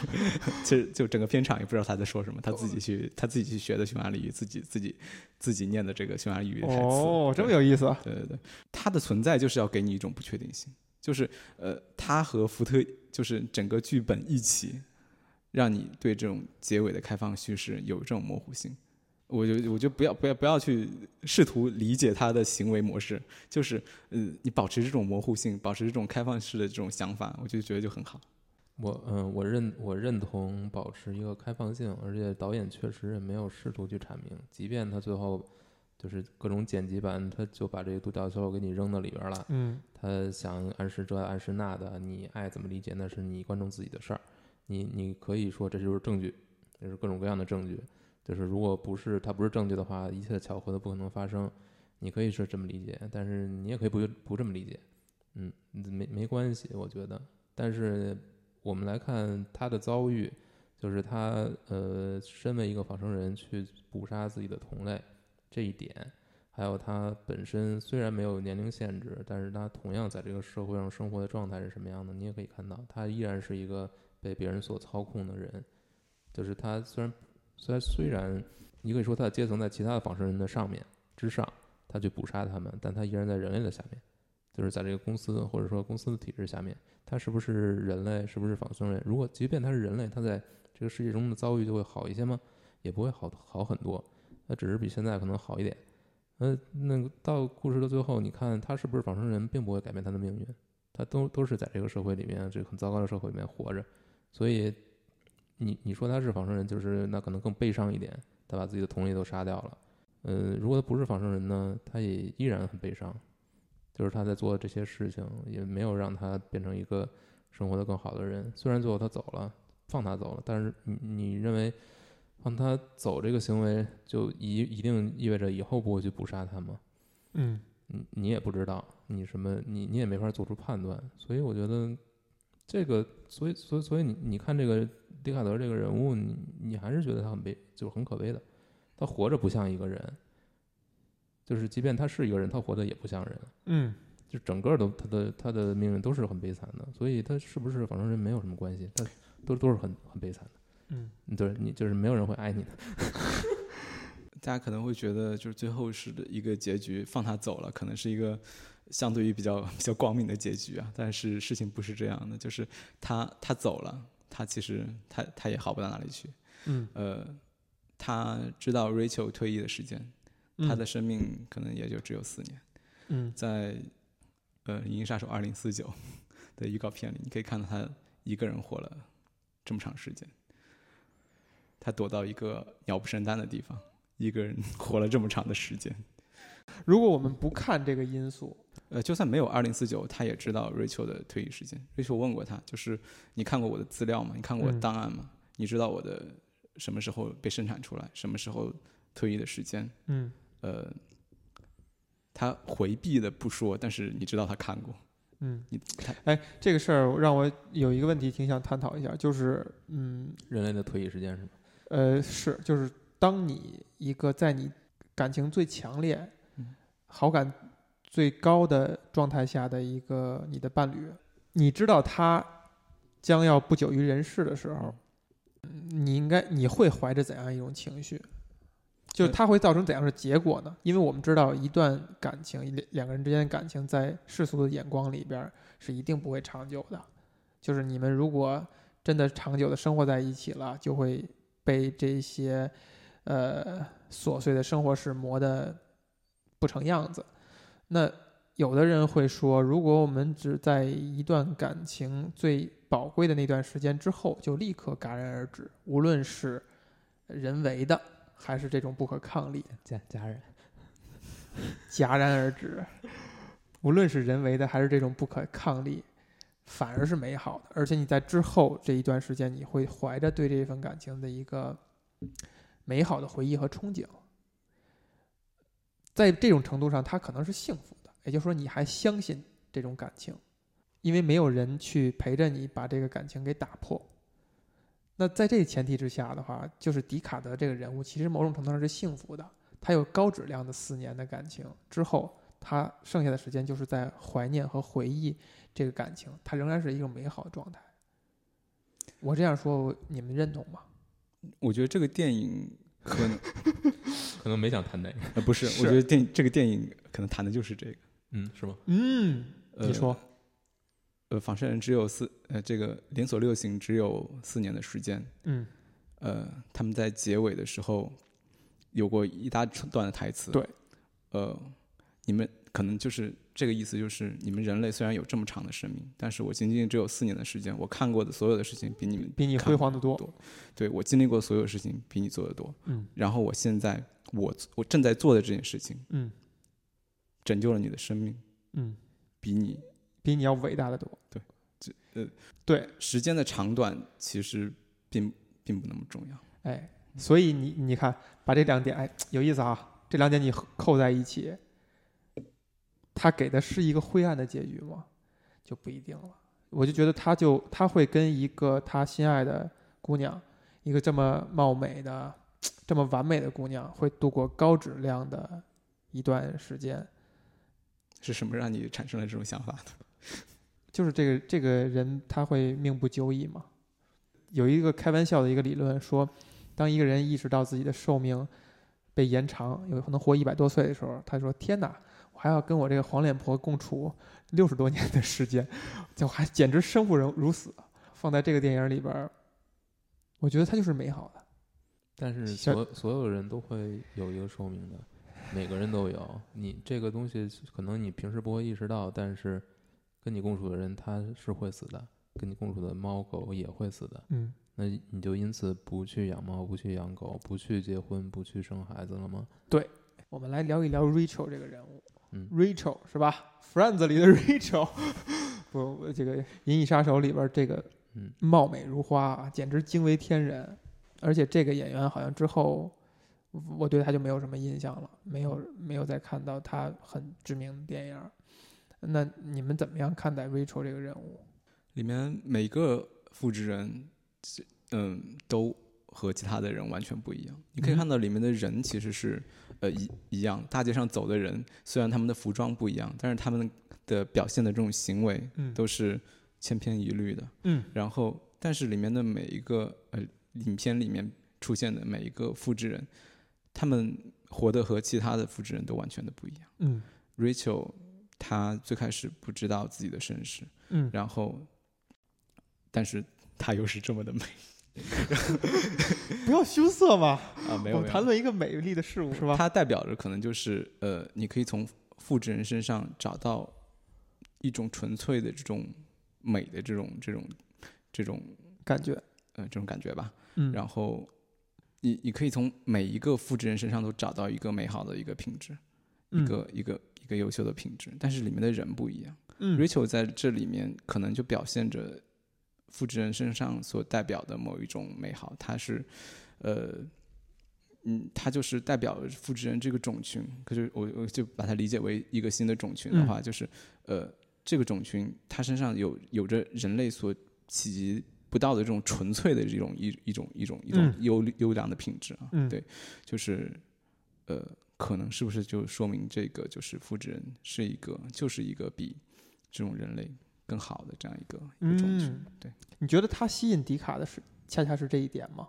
其实就整个片场也不知道他在说什么，他自己去他自己去学的匈牙利语，自己自己自己念的这个匈牙利语的台词。哦，这么有意思啊！对对对，他的存在就是要给你一种不确定性，就是呃，他和福特就是整个剧本一起，让你对这种结尾的开放叙事有这种模糊性。我就我就不要不要不要去试图理解他的行为模式，就是呃，你保持这种模糊性，保持这种开放式的这种想法，我就觉得就很好。我嗯，我认我认同保持一个开放性，而且导演确实也没有试图去阐明，即便他最后就是各种剪辑版，他就把这个独角兽给你扔到里边了，嗯他想暗示这暗示那的，你爱怎么理解那是你观众自己的事儿，你你可以说这就是证据，这是各种各样的证据，就是如果不是它不是证据的话，一切的巧合都不可能发生，你可以是这么理解，但是你也可以不不这么理解，嗯，没没关系，我觉得，但是我们来看他的遭遇，就是他呃，身为一个仿生人去捕杀自己的同类这一点，还有他本身虽然没有年龄限制，但是他同样在这个社会上生活的状态是什么样的，你也可以看到，他依然是一个被别人所操控的人。就是他虽然虽然虽然你可以说他的阶层在其他的仿生人的上面之上，他去捕杀他们，但他依然在人类的下面，就是在这个公司或者说公司的体制下面。他是不是人类？是不是仿生人？如果即便他是人类，他在这个世界中的遭遇就会好一些吗？也不会好好很多，那只是比现在可能好一点。呃，那个到故事的最后，你看他是不是仿生人，并不会改变他的命运，他都都是在这个社会里面，这个很糟糕的社会里面活着。所以，你你说他是仿生人，就是那可能更悲伤一点，他把自己的同类都杀掉了。呃，如果他不是仿生人呢，他也依然很悲伤，就是他在做这些事情，也没有让他变成一个生活的更好的人。虽然最后他走了，放他走了，但是你你认为放他走这个行为，就一一定意味着以后不会去捕杀他吗？嗯你你也不知道，你什么你你也没法做出判断，所以我觉得这个，所以所以所以你你看这个迪卡德这个人物，你你还是觉得他很悲，就是很可悲的，他活着不像一个人，就是即便他是一个人，他活得也不像人，嗯。就整个都他的他的命运都是很悲惨的，所以他是不是仿生人没有什么关系，他都都是很很悲惨的，嗯。对你就是没有人会爱你的，大家可能会觉得，就是最后是的一个结局，放他走了，可能是一个相对于比较 比较光明的结局啊。但是事情不是这样的，就是他他走了，他其实他他也好不到哪里去。嗯，呃，他知道 Rachel 退役的时间，他的生命可能也就只有四年。嗯在呃《银翼杀手二零四九》的预告片里，你可以看到他一个人活了这么长时间，他躲到一个鸟不生蛋的地方，一个人 活了这么长的时间。如果我们不看这个因素，呃，就算没有二零四九，他也知道 Rachel 的退役时间。Rachel 问过他，就是你看过我的资料吗？你看过我的嗯档案吗？你知道我的什么时候被生产出来，什么时候退役的时间？嗯呃，他回避的不说，但是你知道他看过。嗯你他，哎，这个事儿让我有一个问题挺想探讨一下，就是嗯人类的退役时间是吗？呃是就是当你一个在你感情最强烈、嗯好感最高的状态下的一个你的伴侣，你知道他将要不久于人世的时候，嗯你应该你会怀着怎样一种情绪？就是呃它会造成怎样的结果呢？因为我们知道，一段感情，两两个人之间的感情，在世俗的眼光里边是一定不会长久的。就是你们如果真的长久的生活在一起了，就会被这些呃琐碎的生活是磨得不成样子。那有的人会说，如果我们只在一段感情最宝贵的那段时间之后就立刻戛然而止，无论是人为的还是这种不可抗力，戛然而止，无论是人为的还是这种不可抗力，反而是美好的。而且你在之后这一段时间，你会怀着对这份感情的一个美好的回忆和憧憬。在这种程度上，他可能是幸福的，也就是说，你还相信这种感情，因为没有人去陪着你把这个感情给打破。那在这个前提之下的话，就是迪卡德这个人物，其实某种程度上是幸福的。他有高质量的四年的感情之后，他剩下的时间就是在怀念和回忆这个感情，他仍然是一种美好的状态。我这样说，你们认同吗？我觉得这个电影可能 可能没想谈那个，呃不是，是我觉得电这个电影可能谈的就是这个。嗯，是吗？嗯，呃你说，呃，仿生人只有四呃，这个连锁六型只有四年的时间。嗯，呃，他们在结尾的时候有过一大段的台词。对，呃，你们可能就是这个意思，就是你们人类虽然有这么长的生命，但是我仅仅只有四年的时间，我看过的所有的事情比你们比你辉煌的多。多对我经历过所有事情比你做的多。嗯然后我现在我我正在做的这件事情，嗯拯救了你的生命，嗯，比你比你要伟大的多。对，这呃，对，时间的长短其实并并不那么重要。哎，所以你你看，把这两点，哎，有意思啊，这两点你扣在一起，他给的是一个灰暗的结局吗？就不一定了。我就觉得他就他会跟一个他心爱的姑娘，一个这么貌美的、这么完美的姑娘，会度过高质量的一段时间。是什么让你产生了这种想法的？就是这个这个人他会命不久矣嘛。有一个开玩笑的一个理论说，当一个人意识到自己的寿命被延长，有可能活一百多岁的时候，他说：“天哪，我还要跟我这个黄脸婆共处六十多年的时间，就还简直生不如如死。”放在这个电影里边儿，我觉得它就是美好的。但是所所有人都会有一个寿命的，每个人都有。你这个东西可能你平时不会意识到，但是跟你共处的人他是会死的，跟你共处的猫狗也会死的。嗯，那你就因此不去养猫，不去养狗，不去结婚，不去生孩子了吗？对我们来聊一聊 Rachel 这个人物。嗯 Rachel 是吧？Friends 里的 Rachel，不，这个《银翼杀手》里边这个嗯，貌美如花啊，简直惊为天人。而且这个演员好像之后，我对他就没有什么印象了，没有没有再看到他很知名的电影。那你们怎么样看待 Rachel 这个人物？里面每个复制人，嗯，都和其他的人完全不一样。你可以嗯看到里面的人其实是呃一一样，大街上走的人虽然他们的服装不一样，但是他们的表现的这种行为嗯都是千篇一律的。嗯然后，但是里面的每一个呃影片里面出现的每一个复制人，他们活得和其他的复制人都完全的不一样。嗯 Rachel 她最开始不知道自己的身世，嗯，然后，但是她又是这么的美 不要羞涩嘛，啊，没有谈论一个美丽的事物是吧？它代表着可能就是呃，你可以从复制人身上找到一种纯粹的这种美的这种这种这种感觉，呃这种感觉吧。嗯，然后你你可以从每一个复制人身上都找到一个美好的一个品质，一嗯个一个一个优秀的品质，但是里面的人不一样。嗯 Rachel 在这里面可能就表现着复制人身上所代表的某一种美好，它是，呃，嗯，它就是代表复制人这个种群。可是我我就把它理解为一个新的种群的话，就是呃，这个种群它身上有有着人类所企及不到的这种纯粹的这种一一种一种一种嗯。优优良的品质啊，嗯。对，就是呃，可能是不是就说明这个就是复制人是一个就是一个比这种人类更好的这样一个一个种群。嗯对你觉得他吸引迪卡的是恰恰是这一点吗？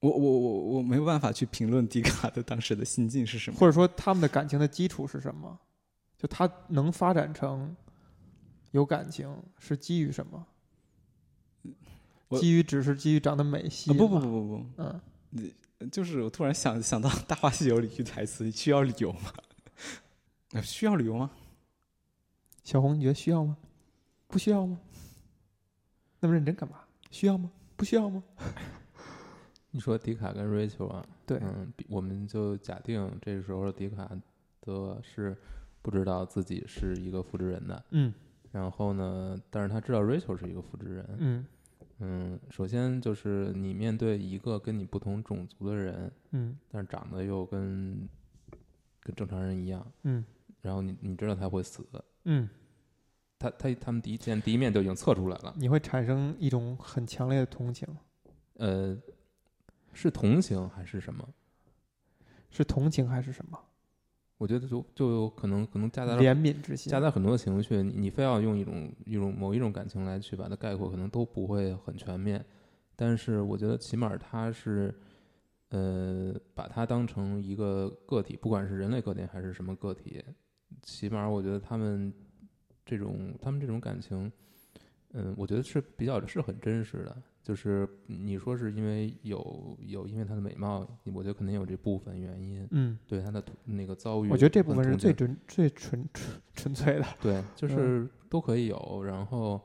我我我我没有办法去评论迪卡的当时的心境是什么，或者说他们的感情的基础是什么？就他能发展成有感情是基于什么？基于只是基于长得美啊不不不不不，嗯，就是我突然想想到《大话西游》里一句台词：“需要理由吗？” 呃需要理由吗？小红，你觉得需要吗？不需要吗？那么认真干嘛？需要吗？不需要吗？你说迪卡跟 Rachel 啊，对嗯，我们就假定这个时候迪卡的是不知道自己是一个复制人的，嗯然后呢，但是他知道 Rachel 是一个复制人，嗯嗯，首先就是你面对一个跟你不同种族的人，嗯但是长得又跟跟正常人一样，嗯然后你你知道他会死，嗯，他他他们第一见第一面就已经测出来了，你会产生一种很强烈的同情，呃，是同情还是什么？是同情还是什么？我觉得就就有可能可能夹杂了怜悯之心。夹杂很多情绪，你你非要用一种一种某一种感情来去把它概括，可能都不会很全面。但是我觉得起码他是，呃，把它当成一个个体，不管是人类个体还是什么个体，起码我觉得他们这种他们这种感情，嗯，我觉得是比较是很真实的。就是你说是因为有有因为她的美貌，我觉得肯定有这部分原因，嗯，对她的那个遭遇，我觉得这部分是最准。纯最纯纯纯粹的。对，就是都可以有。然后，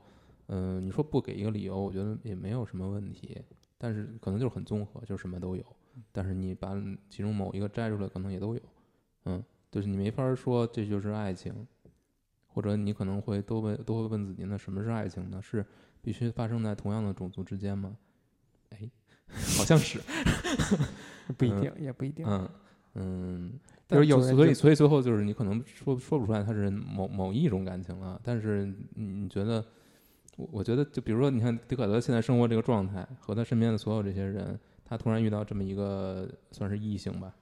嗯、你说不给一个理由，我觉得也没有什么问题。但是可能就是很综合，就是什么都有。但是你把其中某一个摘出来，可能也都有。嗯，就是你没法儿说这就是爱情，或者你可能会都问都会问自己，那什么是爱情呢？是必须发生在同样的种族之间吗？哎，好像是。嗯 不一定，也不一定。嗯嗯，就是有所以所以最后就是你可能说说不出来它是某某一种感情了，但是你你觉得，我我觉得就比如说你看迪卡德现在生活这个状态和他身边的所有这些人，他突然遇到这么一个算是异性吧，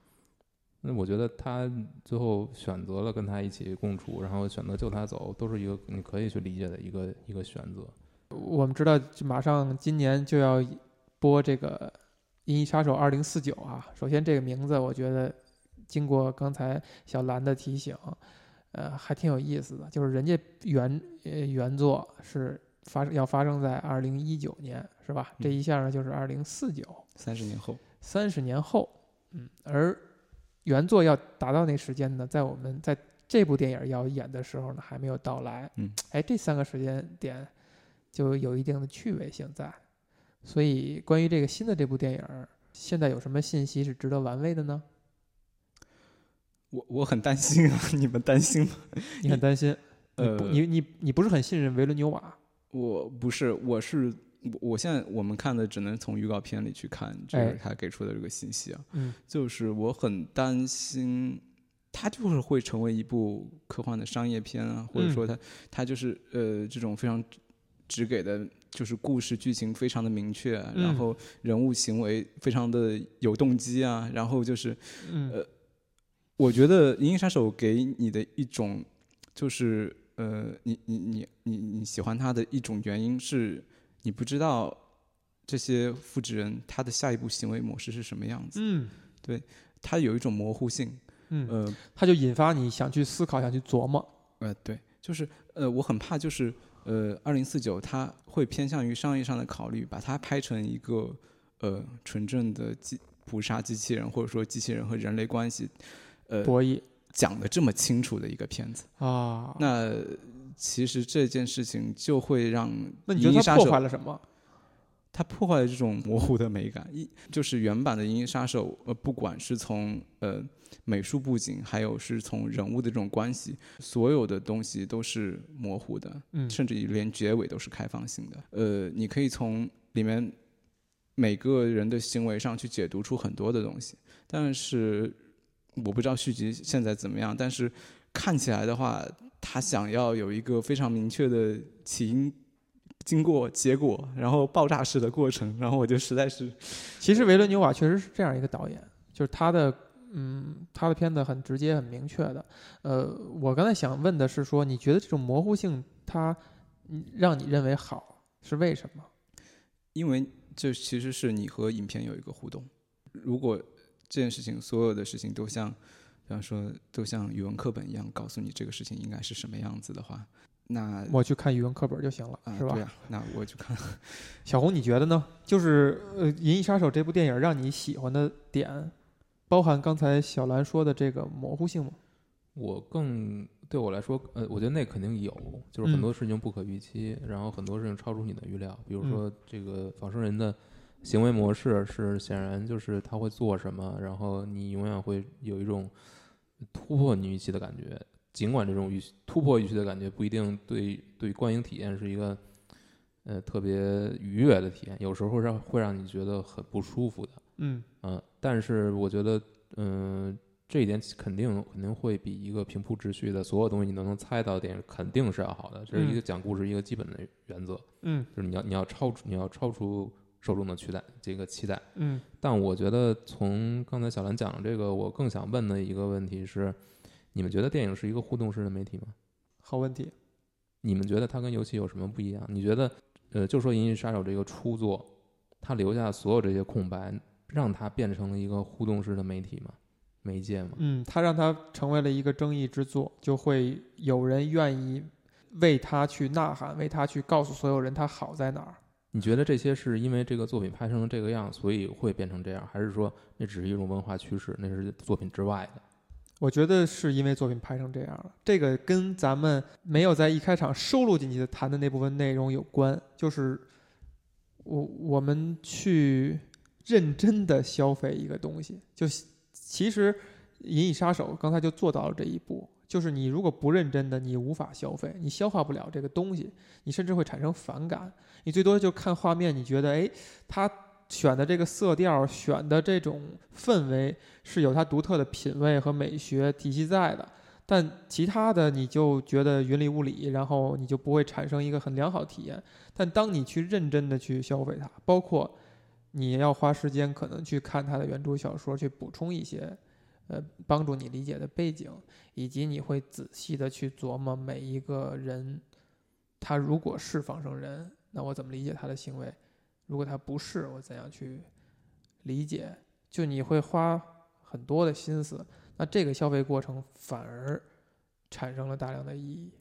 那我觉得他最后选择了跟他一起共处，然后选择救他走，都是一个你可以去理解的一个一个选择。我们知道，马上今年就要播这个《银翼杀手二零四九》啊。首先，这个名字我觉得经过刚才小兰的提醒，呃，还挺有意思的。就是人家原呃原作是发要发生在二零一九年，是吧？这一下呢就是二零四九，三十年后，三十年后，嗯，而原作要达到那时间呢，在我们在这部电影要演的时候呢，还没有到来。嗯，哎，这三个时间点就有一定的趣味性在。所以，关于这个新的这部电影，现在有什么信息是值得玩味的呢？我我很担心啊，你们担心吗？你很担心，呃你你你不是很信任维伦纽瓦？我不是，我是我我现在我们看的只能从预告片里去看，这是他给出的这个信息啊，嗯。就是我很担心，它就是会成为一部科幻的商业片啊，或者嗯。说它它就是呃这种非常只给的，就是故事剧情非常的明确然后人物行为非常的有动机啊，然后就是嗯。呃我觉得《银翼杀手》给你的一种就是呃，你你你你你喜欢他的一种原因是你不知道这些复制人他的下一步行为模式是什么样子，嗯对他有一种模糊性。嗯，呃它就引发你想去思考，想去琢磨。呃，对，就是呃，我很怕就是呃，二零四九它会偏向于商业上的考虑，把它拍成一个呃纯正的机捕杀机器人，或者说机器人和人类关系呃博弈讲的这么清楚的一个片子。啊，那其实这件事情就会让那你觉得它破银翼杀手坏了什么？它破坏了这种模糊的美感。一就是原版的《银翼杀手》，呃，不管是从呃美术布景，还有是从人物的这种关系，所有的东西都是模糊的，嗯甚至于连结尾都是开放性的。呃，你可以从里面每个人的行为上去解读出很多的东西，但是我不知道续集现在怎么样，但是看起来的话，他想要有一个非常明确的起因。经过、结果，然后爆炸式的过程，然后我就实在是 其实维伦纽瓦确实是这样一个导演，就是他的，嗯，他的片子很直接、很明确的。呃，我刚才想问的是说，你觉得这种模糊性，它嗯让你认为好是为什么？因为这其实是你和影片有一个互动。如果这件事情所有的事情都像，比方说都像语文课本一样告诉你这个事情应该是什么样子的话，那我去看语文课本就行了，啊是吧？对啊，那我就看 小红，你觉得呢？就是呃，《银翼杀手》这部电影让你喜欢的点，包含刚才小兰说的这个模糊性吗？我更对我来说，呃，我觉得那肯定有，就是很嗯多事情不可预期，然后很多事情超出你的预料。比如嗯说这个仿生人的行为模式是显然就是他会做什么，然后你永远会有一种突破你预期的感觉。尽管这种预突破预期的感觉不一定对对观影体验是一个呃特别愉悦的体验，有时候让会让你觉得很不舒服的。嗯嗯，但是我觉得，嗯、这一点肯定肯定会比一个平铺直叙的所有东西你都能猜到点肯定是要好的。这是一个讲故事一个基本的原则，嗯就是你要你要超出你要超出受众的期待这个期待。嗯但我觉得从刚才小兰讲的这个，我更想问的一个问题是，你们觉得电影是一个互动式的媒体吗？好问题。你们觉得它跟游戏有什么不一样？你觉得，呃，就说《银翼杀手》这个初作，它留下所有这些空白，让它变成了一个互动式的媒体吗？媒介吗？嗯，它让它成为了一个争议之作，就会有人愿意为它去呐喊，为它去告诉所有人它好在哪儿。你觉得这些是因为这个作品拍成这个样，所以会变成这样，还是说那只是一种文化趋势，那是作品之外的？我觉得是因为作品拍成这样了，这个跟咱们没有在一开场收录进去的谈的那部分内容有关，就是我我们去认真的消费一个东西，就其实《银翼杀手》刚才就做到了这一步，就是你如果不认真的，你无法消费，你消化不了这个东西，你甚至会产生反感，你最多就看画面，你觉得哎，他选的这个色调，选的这种氛围。是有它独特的品味和美学体系在的，但其他的你就觉得云里雾里，然后你就不会产生一个很良好体验。但当你去认真的去消费它，包括你要花时间可能去看它的原著小说，去补充一些呃帮助你理解的背景，以及你会仔细的去琢磨每一个人，他如果是仿生人，那我怎么理解他的行为？如果他不是，我怎样去理解？就你会花。很多的心思，那这个消费过程反而产生了大量的意义。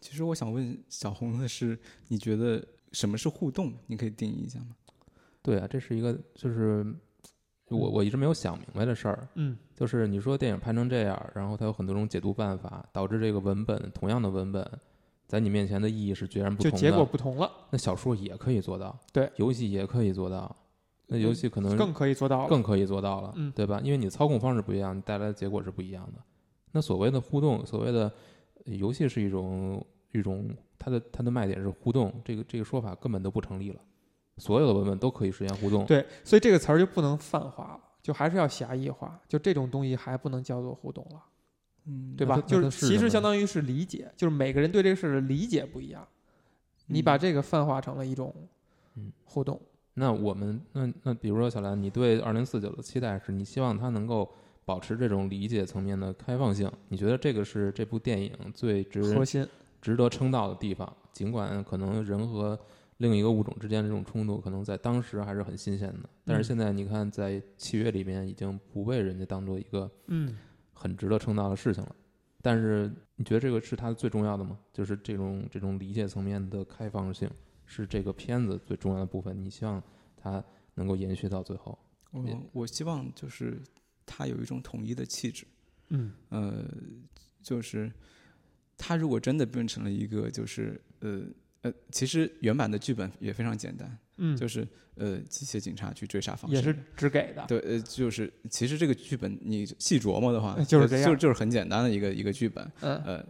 其实我想问小红的是，你觉得什么是互动？你可以定义一下吗？对啊，这是一个就是我我一直没有想明白的事儿。嗯，就是你说电影拍成这样，然后它有很多种解读办法，导致这个文本同样的文本，在你面前的意义是截然不同的。就结果不同了。那小说也可以做到，对，游戏也可以做到。那游戏可能更可以做到了，更可以做到了，嗯对吧？因为你操控方式不一样，你带来的结果是不一样的。那所谓的互动，所谓的游戏是一种一种它的它的卖点是互动，这个这个说法根本都不成立了。所有的文本都可以实现互动，对，所以这个词儿就不能泛化了，就还是要狭义化，就这种东西还不能叫做互动了，嗯对吧？就是其实相当于是理解，就是每个人对这个事儿的理解不一样，你把嗯这个泛化成了一种嗯互动。那我们那那比如说小兰，你对二零四九的期待是你希望它能够保持这种理解层面的开放性，你觉得这个是这部电影最值核心，值得称道的地方，尽管可能人和另一个物种之间的这种冲突，可能在当时还是很新鲜的，但是嗯现在你看，在契约里面已经不被人家当做一个嗯，很值得称道的事情了。但是你觉得这个是它最重要的吗？就是这种这种理解层面的开放性，是这个片子最重要的部分。你希望它能够延续到最后。我我希望就是它有一种统一的气质，嗯呃，就是它如果真的变成了一个就是呃呃，其实原版的剧本也非常简单，嗯，就是呃机械警察去追杀方式也是只给的，对，呃，就是其实这个剧本你细琢磨的话，就是这样就就是很简单的一个一个剧本，嗯，呃，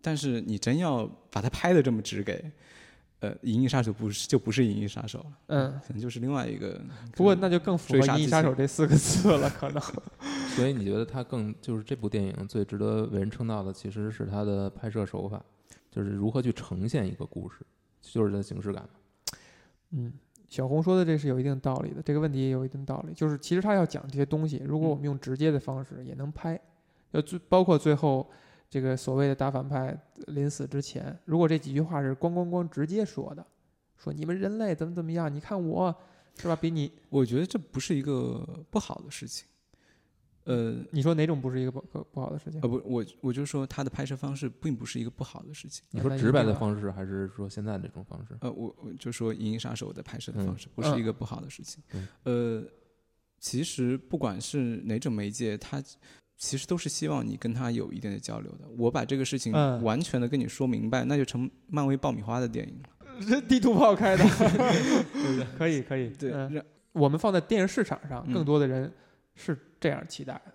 但是你真要把它拍的这么直给，呃，《银翼杀手》不是就不是《银翼杀手》了，嗯，可能就是另外一个。不过那就更符合《银翼杀手》这四个字了，可能。所以你觉得它更就是这部电影最值得为人称道的，其实是它的拍摄手法，就是如何去呈现一个故事，就是它的形式感。嗯，小红说的这是有一定道理的，这个问题也有一定道理。就是其实他要讲这些东西，如果我们用直接的方式也能拍，要最包括最后这个所谓的大反派临死之前，如果这几句话是咣咣咣直接说的，说你们人类怎么怎么样，你看我是吧，比你我觉得这不是一个不好的事情。呃你说哪种不是一个不不好的事情呃？不，我我就说他的拍摄方式并不是一个不好的事情。你说直白的方式，还是说现在这种方式？呃，我我就说《银翼杀手》的拍摄的嗯方式不是一个不好的事情。嗯呃，其实不管是哪种媒介，它其实都是希望你跟他有一定的交流的。我把这个事情嗯完全的跟你说明白，那就成漫威爆米花的电影了。这地图炮开的，可以可以，对，嗯我们放在电影市场上，嗯更多的人是这样期待的。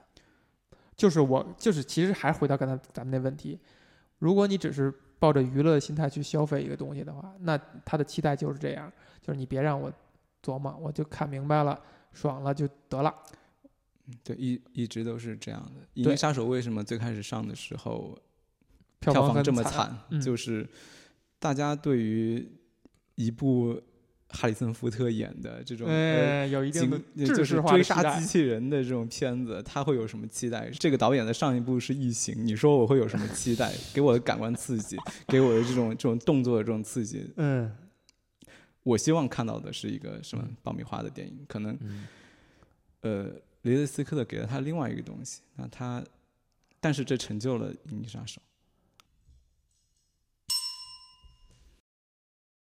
就是我，就是其实还回到刚才咱们那问题，如果你只是抱着娱乐的心态去消费一个东西的话，那他的期待就是这样，就是你别让我琢磨，我就看明白了，爽了就得了。对一一直都是这样的。《银对翼杀手》为什么最开始上的时候票房，这么惨？嗯就是大家对于一部哈里森福特演的这种呃呃，有一定的就是追杀机器人的这种片子，他会有什么期待？这个导演的上一部是《异形》，你说我会有什么期待？给我的感官刺激，给我的这种这种动作的这种刺激，嗯，我希望看到的是一个什么爆米花的电影？可能嗯，呃，雷德斯科特给了他另外一个东西，那他，但是这成就了《银翼杀手》。